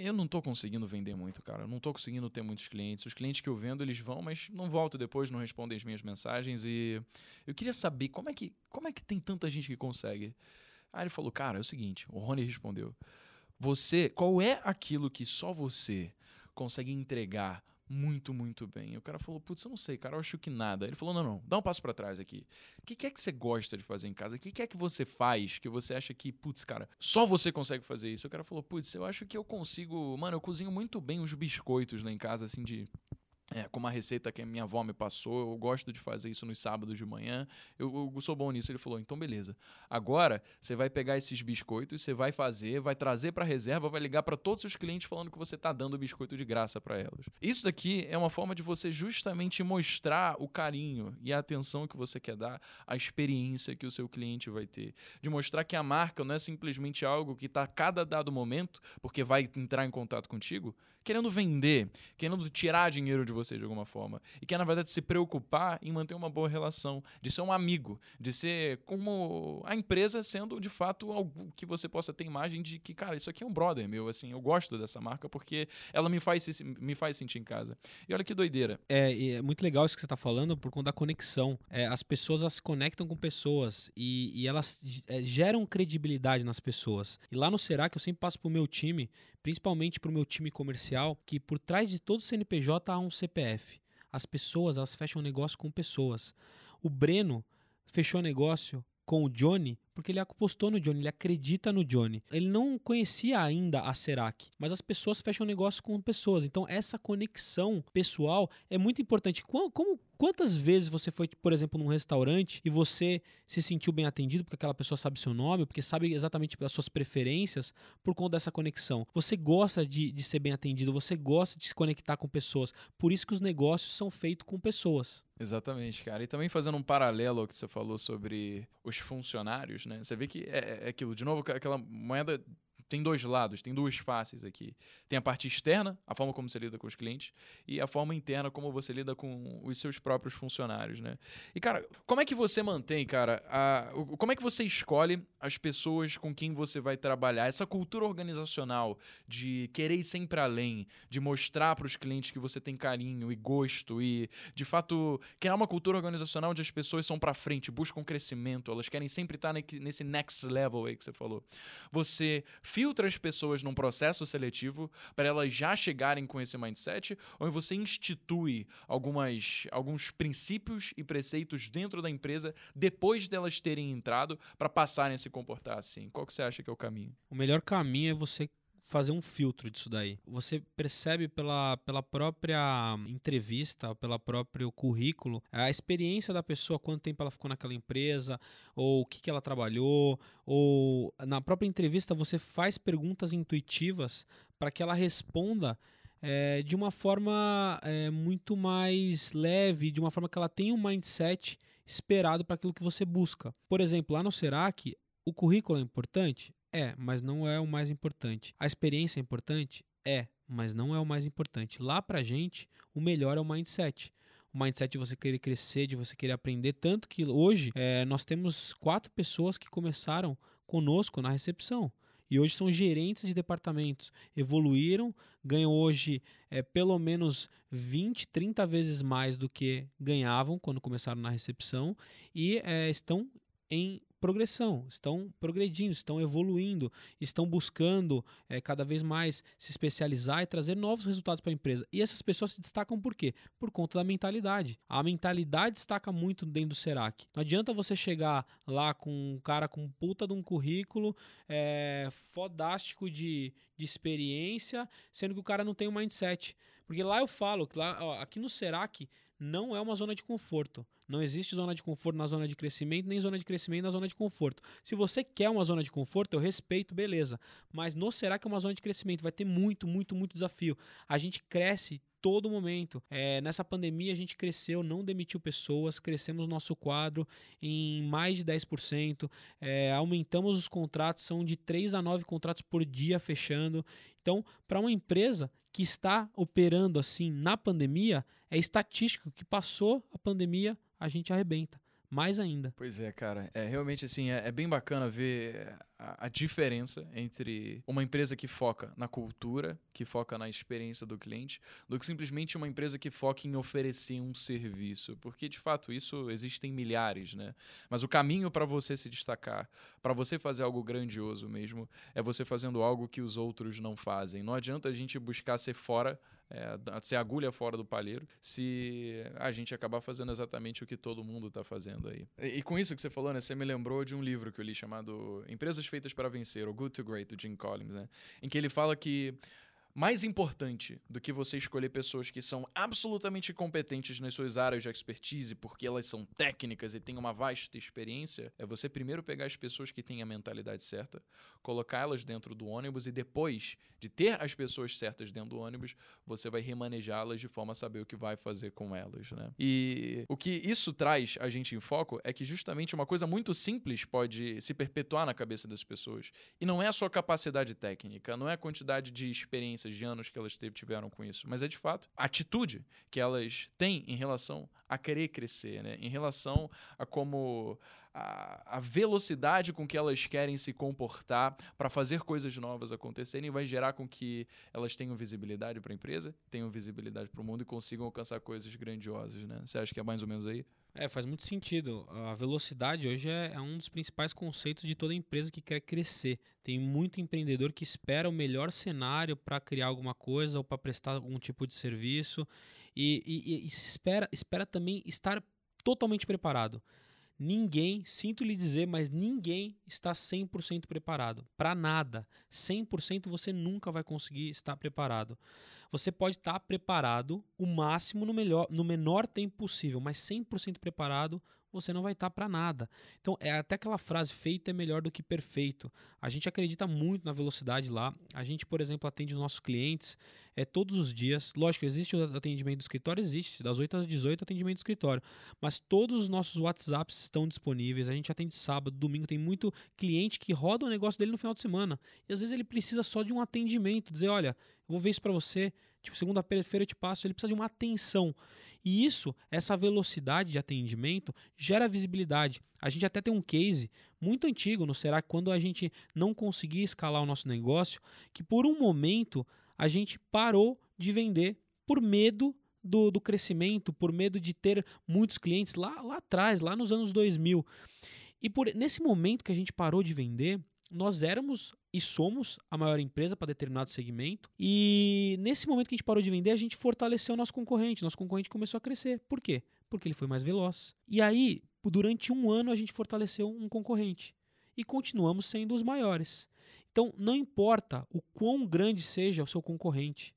eu não estou conseguindo vender muito, cara. Eu não estou conseguindo ter muitos clientes. Os clientes que eu vendo, eles vão, mas não voltam depois, não respondem as minhas mensagens. E eu queria saber como é que, como é que tem tanta gente que consegue. Aí ele falou, cara, é o seguinte, o Rony respondeu. Você, qual é aquilo que só você consegue entregar muito, muito bem? E o cara falou, putz, eu não sei, cara, eu acho que nada. Ele falou, não, não, dá um passo para trás aqui. O que, que é que você gosta de fazer em casa? O que, que é que você faz que você acha que, putz, cara, só você consegue fazer isso? O cara falou, putz, eu acho que eu consigo, mano, eu cozinho muito bem os biscoitos lá em casa, assim, de é, com uma receita que a minha avó me passou, eu gosto de fazer isso nos sábados de manhã, eu, eu, sou bom nisso. Ele falou: então beleza. Agora você vai pegar esses biscoitos, você vai fazer, vai trazer para reserva, vai ligar para todos os clientes falando que você está dando biscoito de graça para elas. Isso daqui é uma forma de você justamente mostrar o carinho e a atenção que você quer dar, a experiência que o seu cliente vai ter. De mostrar que a marca não é simplesmente algo que está a cada dado momento, porque vai entrar em contato contigo, querendo vender, querendo tirar dinheiro de você de alguma forma. E quer, na verdade, se preocupar em manter uma boa relação, de ser um amigo, de ser como a empresa sendo, de fato, algo que você possa ter imagem de que, cara, isso aqui é um brother meu, assim, eu gosto dessa marca porque ela me faz, me faz sentir em casa. E olha que doideira. É, é muito legal isso que você está falando por conta da conexão. É, as pessoas se conectam com pessoas e, e elas é, geram credibilidade nas pessoas. E lá no Será que eu sempre passo pro meu time principalmente para o meu time comercial, que por trás de todo CNPJ há um CPF. As pessoas, elas fecham negócio com pessoas. O Breno fechou negócio com o Johnny porque ele apostou no Johnny, ele acredita no Johnny. Ele não conhecia ainda a Serac, mas as pessoas fecham negócio com pessoas. Então essa conexão pessoal é muito importante. Como, como quantas vezes você foi, por exemplo, num restaurante e você se sentiu bem atendido porque aquela pessoa sabe seu nome, porque sabe exatamente as suas preferências por conta dessa conexão. Você gosta de, de ser bem atendido, você gosta de se conectar com pessoas. Por isso que os negócios são feitos com pessoas. Exatamente, cara. E também fazendo um paralelo ao que você falou sobre os funcionários, né? Você vê que é, é aquilo, de novo, aquela moeda tem dois lados, tem duas faces aqui. Tem a parte externa, a forma como você lida com os clientes, e a forma interna, como você lida com os seus próprios funcionários, né? E, cara, como é que você mantém, cara, a, como é que você escolhe as pessoas com quem você vai trabalhar? Essa cultura organizacional de querer ir sempre além, de mostrar para os clientes que você tem carinho e gosto e, de fato, criar uma cultura organizacional onde as pessoas são para frente, buscam crescimento, elas querem sempre estar nesse next level aí que você falou. Você filtra as pessoas num processo seletivo para elas já chegarem com esse mindset ou você institui algumas, alguns princípios e preceitos dentro da empresa depois delas terem entrado para passarem a se comportar assim? Qual que você acha que é o caminho? O melhor caminho é você fazer um filtro disso daí. Você percebe pela, pela própria entrevista, pelo próprio currículo, a experiência da pessoa, quanto tempo ela ficou naquela empresa, ou o que, que ela trabalhou, ou na própria entrevista você faz perguntas intuitivas para que ela responda é, de uma forma é, muito mais leve, de uma forma que ela tenha um mindset esperado para aquilo que você busca. Por exemplo, lá no Serac, o currículo é importante? É, mas não é o mais importante. A experiência é importante? É, mas não é o mais importante. Lá pra gente, o melhor é o mindset. O mindset de você querer crescer, de você querer aprender. Tanto que hoje é, nós temos quatro pessoas que começaram conosco na recepção. E hoje são gerentes de departamentos. Evoluíram, ganham hoje é, pelo menos 20, 30 vezes mais do que ganhavam quando começaram na recepção e é, estão em progressão, estão progredindo, estão evoluindo, estão buscando é, cada vez mais se especializar e trazer novos resultados para a empresa. E essas pessoas se destacam por quê? Por conta da mentalidade. A mentalidade destaca muito dentro do Serac. Não adianta você chegar lá com um cara com puta de um currículo é, fodástico de, de experiência, sendo que o cara não tem um mindset. Porque lá eu falo, lá, ó, aqui no Serac não é uma zona de conforto. Não existe zona de conforto na zona de crescimento, nem zona de crescimento na zona de conforto. Se você quer uma zona de conforto, eu respeito, beleza. Mas no será que é uma zona de crescimento? Vai ter muito, muito, muito desafio. A gente cresce todo momento. É, nessa pandemia a gente cresceu, não demitiu pessoas, crescemos nosso quadro em mais de 10%, é, aumentamos os contratos, são de 3 a 9 contratos por dia fechando. Então, para uma empresa que está operando assim na pandemia, é estatístico que passou a pandemia, a gente arrebenta mais ainda. Pois é, cara. É realmente assim, é, é bem bacana ver a, a, diferença entre uma empresa que foca na cultura, que foca na experiência do cliente, do que simplesmente uma empresa que foca em oferecer um serviço. Porque, de fato, isso existem milhares, né? Mas o caminho para você se destacar, para você fazer algo grandioso mesmo, é você fazendo algo que os outros não fazem. Não adianta a gente buscar ser fora é, ser agulha fora do palheiro, se a gente acabar fazendo exatamente o que todo mundo está fazendo aí. E, e, com isso que você falou, né, você me lembrou de um livro que eu li chamado Empresas Feitas para Vencer, ou Good to Great, do Jim Collins, né, em que ele fala que mais importante do que você escolher pessoas que são absolutamente competentes nas suas áreas de expertise, porque elas são técnicas e têm uma vasta experiência, é você primeiro pegar as pessoas que têm a mentalidade certa, colocá-las dentro do ônibus e depois de ter as pessoas certas dentro do ônibus, você vai remanejá-las de forma a saber o que vai fazer com elas, né? E o que isso traz a gente em foco é que justamente uma coisa muito simples pode se perpetuar na cabeça das pessoas. E não é a sua capacidade técnica, não é a quantidade de experiência experiências de anos que elas tiveram com isso, mas é de fato a atitude que elas têm em relação a querer crescer, né? em relação a como a, a velocidade com que elas querem se comportar para fazer coisas novas acontecerem vai gerar com que elas tenham visibilidade para a empresa, tenham visibilidade para o mundo e consigam alcançar coisas grandiosas. Né? Você acha que é mais ou menos aí? É, faz muito sentido. A velocidade hoje é, é, um dos principais conceitos de toda empresa que quer crescer. Tem muito empreendedor que espera o melhor cenário para criar alguma coisa ou para prestar algum tipo de serviço e, e, e, se espera, espera também estar totalmente preparado. Ninguém, sinto lhe dizer, mas ninguém está 100% preparado para nada. 100% você nunca vai conseguir estar preparado. Você pode estar preparado o máximo no, melhor, no menor tempo possível, mas 100% preparado você não vai estar tá para nada. Então, é até aquela frase: feito é melhor do que perfeito. A gente acredita muito na velocidade lá. A gente, por exemplo, atende os nossos clientes é, todos os dias. Lógico, existe o atendimento do escritório, existe. Das 8 às 18, atendimento do escritório. Mas todos os nossos WhatsApps estão disponíveis. A gente atende sábado, domingo. Tem muito cliente que roda o negócio dele no final de semana. E às vezes ele precisa só de um atendimento. Dizer: olha, eu vou ver isso para você. Tipo, segunda-feira eu te passo. Ele precisa de uma atenção. E isso, essa velocidade de atendimento, gera visibilidade. A gente até tem um case muito antigo no Será quando a gente não conseguia escalar o nosso negócio, que por um momento a gente parou de vender por medo do, do crescimento, por medo de ter muitos clientes lá, lá atrás, lá nos anos 2000. E por nesse momento que a gente parou de vender, nós éramos e somos a maior empresa para determinado segmento. E nesse momento que a gente parou de vender, a gente fortaleceu o nosso concorrente. Nosso concorrente começou a crescer. Por quê? Porque ele foi mais veloz. E aí, durante um ano, a gente fortaleceu um concorrente. E continuamos sendo os maiores. Então, não importa o quão grande seja o seu concorrente,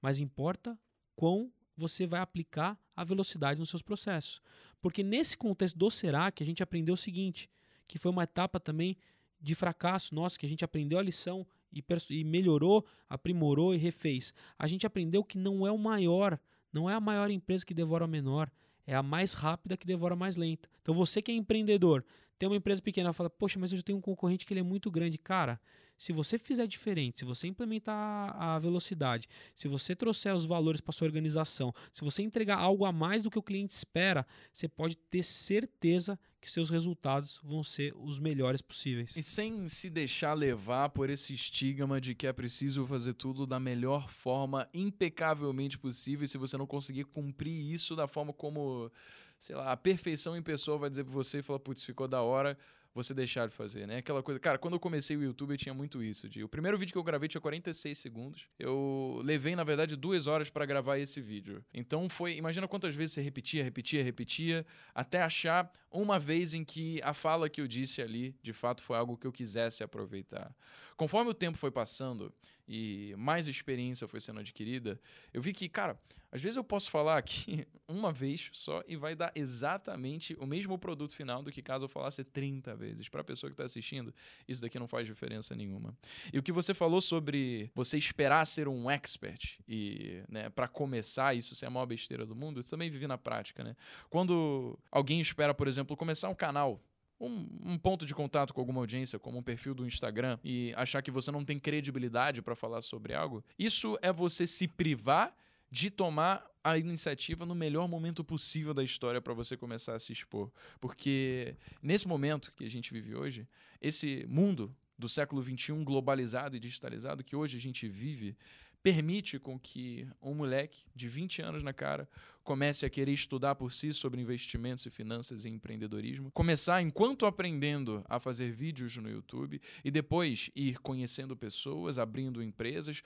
mas importa quão você vai aplicar a velocidade nos seus processos. Porque nesse contexto do Serac, a gente aprendeu o seguinte, que foi uma etapa também de fracasso nosso, que a gente aprendeu a lição e, e melhorou, aprimorou e refez. A gente aprendeu que não é o maior, não é a maior empresa que devora a menor, é a mais rápida que devora a mais lenta. Então você que é empreendedor, tem uma empresa pequena, fala, poxa, mas eu tenho um concorrente que ele é muito grande. Cara, se você fizer diferente, se você implementar a velocidade, se você trouxer os valores para sua organização, se você entregar algo a mais do que o cliente espera, você pode ter certeza que seus resultados vão ser os melhores possíveis. E sem se deixar levar por esse estigma de que é preciso fazer tudo da melhor forma, impecavelmente possível, e se você não conseguir cumprir isso da forma como, sei lá, a perfeição em pessoa vai dizer para você e falar, putz, ficou da hora, você deixar de fazer, né? Aquela coisa. Cara, quando eu comecei o YouTube, eu tinha muito isso. De, o primeiro vídeo que eu gravei tinha 46 segundos. Eu levei, na verdade, duas horas para gravar esse vídeo. Então foi. Imagina quantas vezes você repetia, repetia, repetia, até achar uma vez em que a fala que eu disse ali, de fato, foi algo que eu quisesse aproveitar. Conforme o tempo foi passando e mais experiência foi sendo adquirida, eu vi que, cara, às vezes eu posso falar aqui uma vez só e vai dar exatamente o mesmo produto final do que caso eu falasse 30 vezes. Para a pessoa que está assistindo, isso daqui não faz diferença nenhuma. E o que você falou sobre você esperar ser um expert e, né, para começar isso ser a maior besteira do mundo, isso também vivi na prática, né? Quando alguém espera, por exemplo, começar um canal um, um, ponto de contato com alguma audiência, como um perfil do Instagram, e achar que você não tem credibilidade para falar sobre algo, isso é você se privar de tomar a iniciativa no melhor momento possível da história para você começar a se expor. Porque nesse momento que a gente vive hoje, esse mundo do século XXI globalizado e digitalizado que hoje a gente vive, permite com que um moleque de 20 anos na cara comece a querer estudar por si sobre investimentos e finanças e empreendedorismo, começar enquanto aprendendo a fazer vídeos no YouTube e depois ir conhecendo pessoas, abrindo empresas,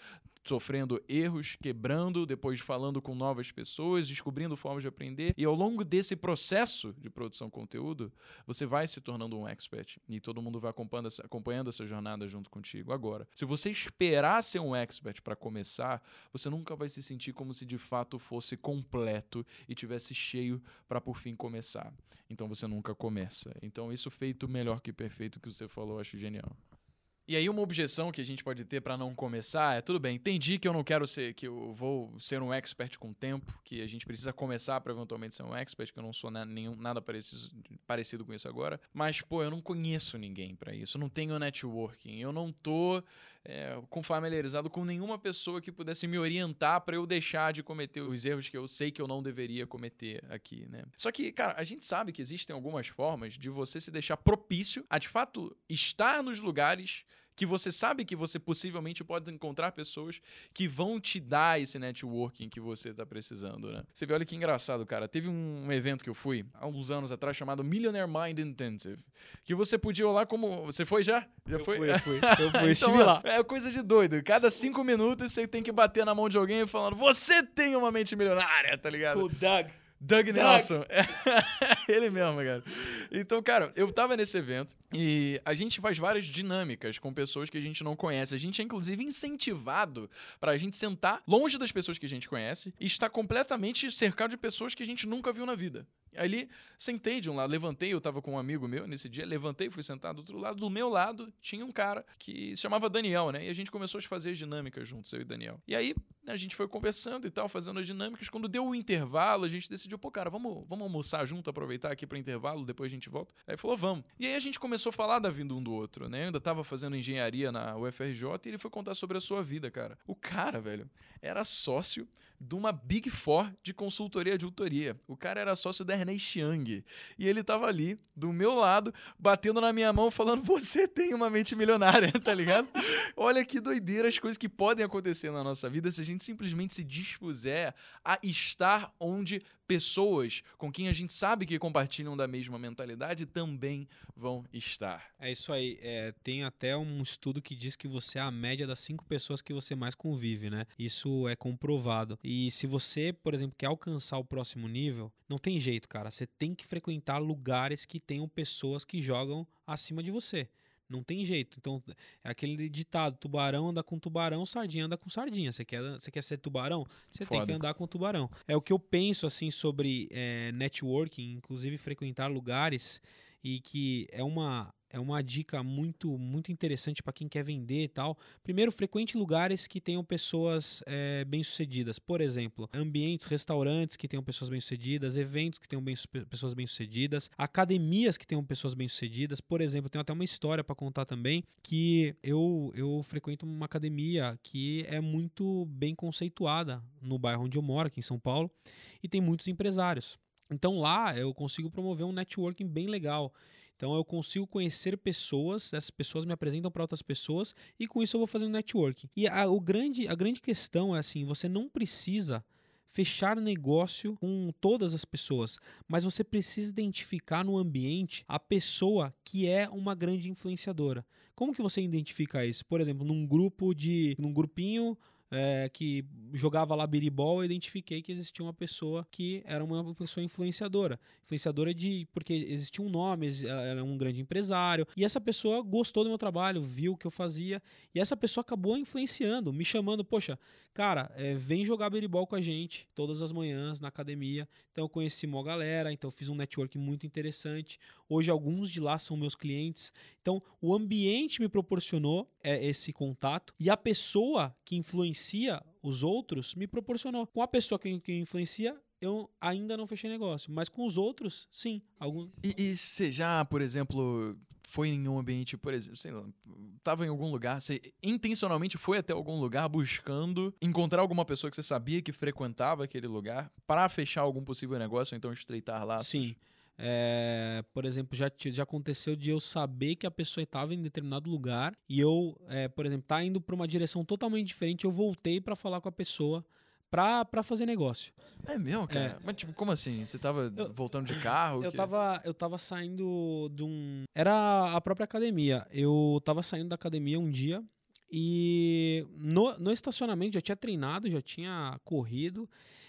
sofrendo erros, quebrando, depois falando com novas pessoas, descobrindo formas de aprender. E ao longo desse processo de produção de conteúdo, você vai se tornando um expert e todo mundo vai acompanhando essa, acompanhando essa jornada junto contigo. Agora, se você esperar ser um expert para começar, você nunca vai se sentir como se de fato fosse completo e tivesse cheio para por fim começar. Então você nunca começa. Então isso feito melhor que perfeito que você falou, acho genial. E aí uma objeção que a gente pode ter para não começar é tudo bem, entendi que eu não quero ser que eu vou ser um expert com o tempo, que a gente precisa começar para eventualmente ser um expert, que eu não sou na, nenhum, nada parecido, parecido com isso agora, mas pô, eu não conheço ninguém para isso, eu não tenho networking, eu não tô é, com familiarizado com nenhuma pessoa que pudesse me orientar para eu deixar de cometer os erros que eu sei que eu não deveria cometer aqui, né? Só que, cara, a gente sabe que existem algumas formas de você se deixar propício a de fato estar nos lugares que você sabe que você possivelmente pode encontrar pessoas que vão te dar esse networking que você está precisando, né? Você vê, olha que engraçado, cara. Teve um evento que eu fui há uns anos atrás chamado Millionaire Mind Intensive, que você podia ir lá como... Você foi já? Já eu foi? Fui, eu fui, eu fui, então, lá. É coisa de doido. Cada cinco minutos você tem que bater na mão de alguém falando você tem uma mente milionária, tá ligado? O Doug. Doug Nelson. Ele mesmo, cara. Então, cara, eu tava nesse evento e a gente faz várias dinâmicas com pessoas que a gente não conhece. A gente é, inclusive, incentivado pra gente sentar longe das pessoas que a gente conhece e estar completamente cercado de pessoas que a gente nunca viu na vida. Ali, sentei de um lado, levantei, eu tava com um amigo meu nesse dia, levantei, fui sentar do outro lado. Do meu lado tinha um cara que se chamava Daniel, né? E a gente começou a fazer as dinâmicas juntos, eu e Daniel. E aí, a gente foi conversando e tal, fazendo as dinâmicas. Quando deu o intervalo, a gente decidiu, pô, cara, vamos, vamos almoçar junto, aproveitar aqui pro intervalo, depois a gente volta. Aí falou, vamos. E aí a gente começou a falar da vida um do outro, né? Eu ainda tava fazendo engenharia na UFRJ e ele foi contar sobre a sua vida, cara. O cara, velho, era sócio de uma Big Four de consultoria de autoria. O cara era sócio da Ernest Young. E ele tava ali, do meu lado, batendo na minha mão, falando: Você tem uma mente milionária, tá ligado? Olha que doideira as coisas que podem acontecer na nossa vida se a gente simplesmente se dispuser a estar onde pessoas com quem a gente sabe que compartilham da mesma mentalidade também vão estar. É isso aí. É, tem até um estudo que diz que você é a média das cinco pessoas que você mais convive, né? Isso é comprovado. E se você, por exemplo, quer alcançar o próximo nível, não tem jeito, cara. Você tem que frequentar lugares que tenham pessoas que jogam acima de você. Não tem jeito. Então, é aquele ditado: tubarão anda com tubarão, sardinha anda com sardinha. Você quer, você quer ser tubarão? Você tem que andar com tubarão. É o que eu penso assim sobre é, networking, inclusive frequentar lugares e que é uma é uma dica muito muito interessante para quem quer vender e tal. Primeiro, frequente lugares que tenham pessoas é, bem-sucedidas. Por exemplo, ambientes, restaurantes que tenham pessoas bem-sucedidas, eventos que tenham bem, pessoas bem-sucedidas, academias que tenham pessoas bem-sucedidas. Por exemplo, tenho até uma história para contar também que eu, eu frequento uma academia que é muito bem conceituada no bairro onde eu moro, aqui em São Paulo, e tem muitos empresários. Então lá eu consigo promover um networking bem legal. Então eu consigo conhecer pessoas, essas pessoas me apresentam para outras pessoas e com isso eu vou fazendo networking. E a, o grande, a grande questão é assim, você não precisa fechar negócio com todas as pessoas, mas você precisa identificar no ambiente a pessoa que é uma grande influenciadora. Como que você identifica isso? Por exemplo, num grupo de, num grupinho é, que jogava lá biribol, eu identifiquei que existia uma pessoa que era uma pessoa influenciadora. Influenciadora de. porque existia um nome, era um grande empresário. E essa pessoa gostou do meu trabalho, viu o que eu fazia. E essa pessoa acabou influenciando, me chamando, poxa, cara, é, vem jogar biribol com a gente todas as manhãs na academia. Então eu conheci uma galera, então fiz um network muito interessante. Hoje alguns de lá são meus clientes. Então o ambiente me proporcionou é, esse contato e a pessoa que influencia os outros me proporcionou. Com a pessoa que, que influencia, eu ainda não fechei negócio, mas com os outros, sim. Alguns... E, e você já, por exemplo, foi em um ambiente, por exemplo, sei lá, tava em algum lugar, você intencionalmente foi até algum lugar buscando encontrar alguma pessoa que você sabia que frequentava aquele lugar para fechar algum possível negócio ou então estreitar lá? Sim. É, por exemplo, já, já aconteceu de eu saber que a pessoa estava em determinado lugar e eu, é, por exemplo, tá indo para uma direção totalmente diferente. Eu voltei para falar com a pessoa para fazer negócio. É mesmo, cara? É. Mas tipo, como assim? Você tava eu, voltando de carro? Eu tava, eu tava saindo de um. Era a própria academia. Eu tava saindo da academia um dia e no, no estacionamento já tinha treinado, já tinha corrido.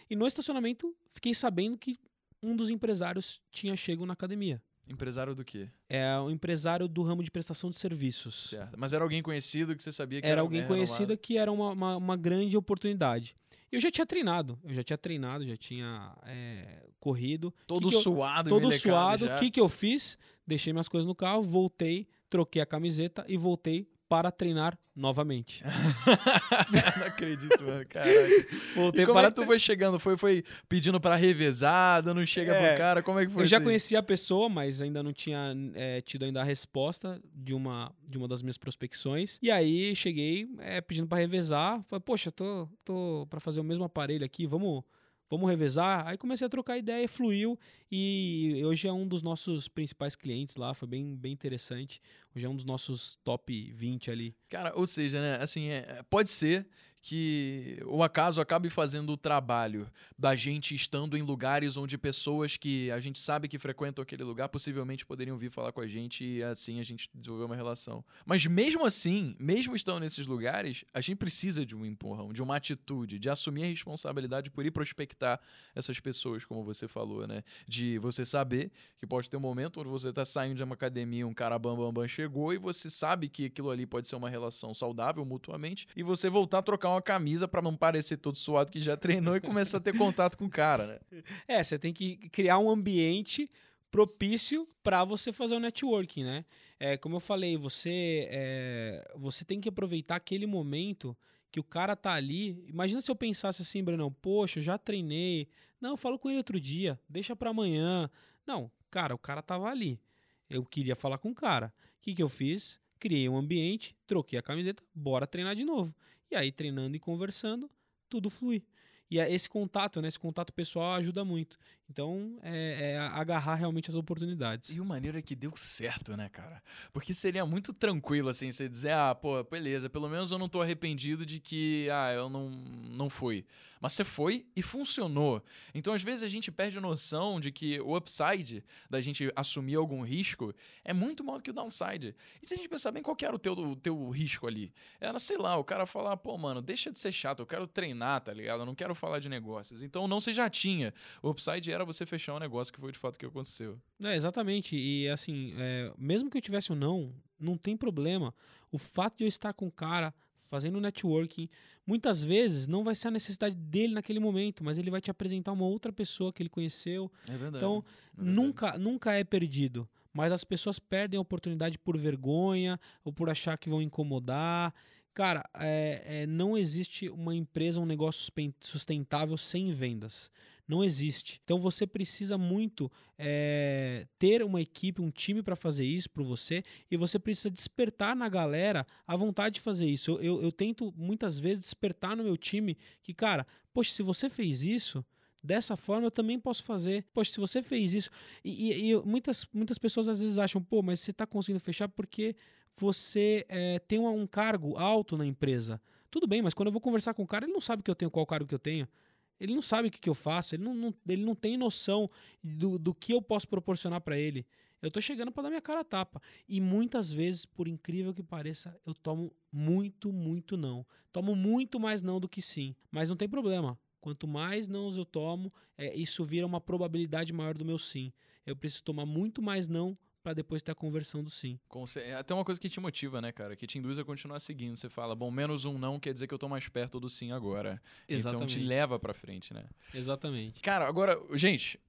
E no estacionamento fiquei sabendo que um dos empresários tinha chego na academia. Empresário do quê? É um empresário do ramo de prestação de serviços. Certo. Mas era alguém conhecido que você sabia que era. Era alguém conhecido que era uma, uma, uma, grande oportunidade. Eu já tinha treinado, eu já tinha treinado, já tinha é, corrido. Todo que suado, eu, Todo suado. O que, que eu fiz? Deixei minhas coisas no carro, voltei, troquei a camiseta e voltei para treinar novamente. não acredito, mano. Caralho. Voltei e como para é que tu foi chegando? Foi, foi pedindo para revezar, não chega é, pro cara? Como é que foi? Eu já conhecia a pessoa, mas ainda não tinha é, tido ainda a resposta de uma, de uma das minhas prospecções. E aí cheguei é, pedindo para revezar. Falei, poxa, tô, tô para fazer o mesmo aparelho aqui, vamos vamos revezar. Aí comecei a trocar ideia, fluiu e hoje é um dos nossos principais clientes lá, foi bem, bem interessante. Hoje é um dos nossos top 20 ali. Cara, ou seja, né, assim, é, pode ser que o acaso acabe fazendo o trabalho da gente estando em lugares onde pessoas que a gente sabe que frequentam aquele lugar possivelmente poderiam vir falar com a gente e assim a gente desenvolver uma relação. Mas mesmo assim, mesmo estando nesses lugares, a gente precisa de um empurrão, de uma atitude, de assumir a responsabilidade por ir prospectar essas pessoas, como você falou, né? De você saber que pode ter um momento onde você está saindo de uma academia, um cara bam, bam, bam chegou e você sabe que aquilo ali pode ser uma relação saudável mutuamente e você voltar a trocar uma camisa para não parecer todo suado que já treinou e começar a ter contato com o cara, né? É, você tem que criar um ambiente propício para você fazer o networking, né? É, como eu falei, você é, você tem que aproveitar aquele momento que o cara tá ali. Imagina se eu pensasse assim, Brunão, poxa, já treinei. Não, eu falo com ele outro dia, deixa para amanhã. Não, cara, o cara tava ali. Eu queria falar com o cara. O que, que eu fiz? Criei um ambiente, troquei a camiseta, bora treinar de novo. E aí, treinando e conversando, tudo flui. E é esse contato, né? Esse contato pessoal ajuda muito. Então, é, é, agarrar realmente as oportunidades. E o maneiro é que deu certo, né, cara? Porque seria muito tranquilo, assim, você dizer, ah, pô, beleza, pelo menos eu não tô arrependido de que, ah, eu não, não fui. Mas você foi e funcionou. Então, às vezes, a gente perde a noção de que o upside da gente assumir algum risco é muito maior do que o downside. E se a gente pensar bem, qual era o teu, o teu risco ali? Era, sei lá, o cara falar, pô, mano, deixa de ser chato, eu quero treinar, tá ligado? Eu não quero falar de negócios. Então, não você já tinha. O upside era você fechar um negócio que foi de fato o que aconteceu. É, exatamente. E, assim, é, mesmo que eu tivesse um não, não tem problema. O fato de eu estar com o cara fazendo networking, muitas vezes não vai ser a necessidade dele naquele momento, mas ele vai te apresentar uma outra pessoa que ele conheceu. É verdade. Então, é verdade. nunca, nunca é perdido. Mas as pessoas perdem a oportunidade por vergonha ou por achar que vão incomodar. Cara, é, é, não existe uma empresa, um negócio sustentável sem vendas. Não existe. Então você precisa muito é, ter uma equipe, um time para fazer isso para você e você precisa despertar na galera a vontade de fazer isso. Eu, eu, eu tento muitas vezes despertar no meu time que, cara, poxa, se você fez isso, dessa forma eu também posso fazer. Poxa, se você fez isso. E, e, e muitas, muitas pessoas às vezes acham, pô, mas você está conseguindo fechar porque você é, tem um, cargo alto na empresa. Tudo bem, mas quando eu vou conversar com o cara, ele não sabe que eu tenho qual cargo que eu tenho. Ele não sabe o que, que eu faço, ele não, não, ele não tem noção do, do que eu posso proporcionar para ele. Eu tô chegando para dar minha cara a tapa. E muitas vezes, por incrível que pareça, eu tomo muito, muito não. Tomo muito mais não do que sim. Mas não tem problema. Quanto mais não eu tomo, é, isso vira uma probabilidade maior do meu sim. Eu preciso tomar muito mais não para depois ter a conversão do sim. É até uma coisa que te motiva, né, cara? Que te induz a continuar seguindo. Você fala, bom, menos um não quer dizer que eu tô mais perto do sim agora. Exatamente. Então te leva para frente, né? Exatamente. Cara, agora, gente,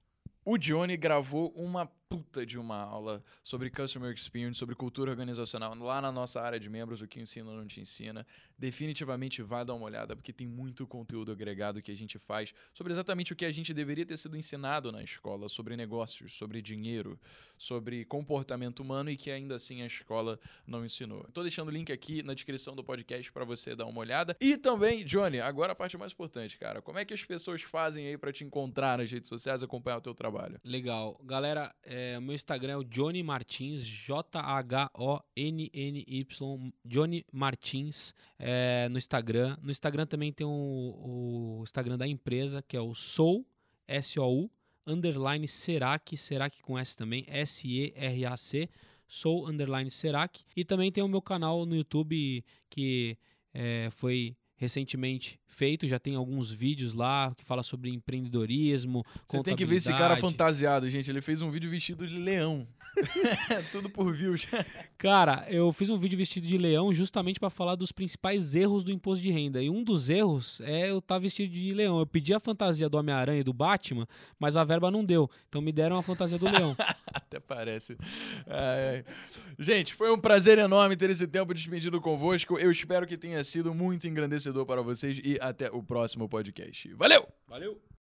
o Johnny gravou uma puta de uma aula sobre Customer Experience, sobre cultura organizacional, lá na nossa área de membros, o que ensina não te ensina. Definitivamente vai dar uma olhada, porque tem muito conteúdo agregado que a gente faz sobre exatamente o que a gente deveria ter sido ensinado na escola, sobre negócios, sobre dinheiro, sobre comportamento humano e que ainda assim a escola não ensinou. Tô deixando o link aqui na descrição do podcast para você dar uma olhada. E também, Johnny, agora a parte mais importante, cara. Como é que as pessoas fazem aí para te encontrar nas redes sociais, acompanhar o teu trabalho? Legal. Galera, é é, meu Instagram é o Johnny Martins, J-H-O-N-N-Y, Johnny Martins é, no Instagram. No Instagram também tem o, o Instagram da empresa, que é o Sou, S-O-U, underline Serac, Serac com S também, S-E-R-A-C, Sou, underline Serac. E também tem o meu canal no YouTube que é, foi recentemente feito, já tem alguns vídeos lá que fala sobre empreendedorismo. Você tem que ver esse cara fantasiado, gente. Ele fez um vídeo vestido de leão. Tudo por views. Cara, eu fiz um vídeo vestido de leão justamente para falar dos principais erros do imposto de renda. E um dos erros é eu estar tá vestido de leão. Eu pedi a fantasia do Homem-Aranha e do Batman, mas a verba não deu. Então me deram a fantasia do leão. Até parece. Gente, foi um prazer enorme ter esse tempo despedido convosco. Eu espero que tenha sido muito engrandecedor para vocês e até o próximo podcast. Valeu! Valeu!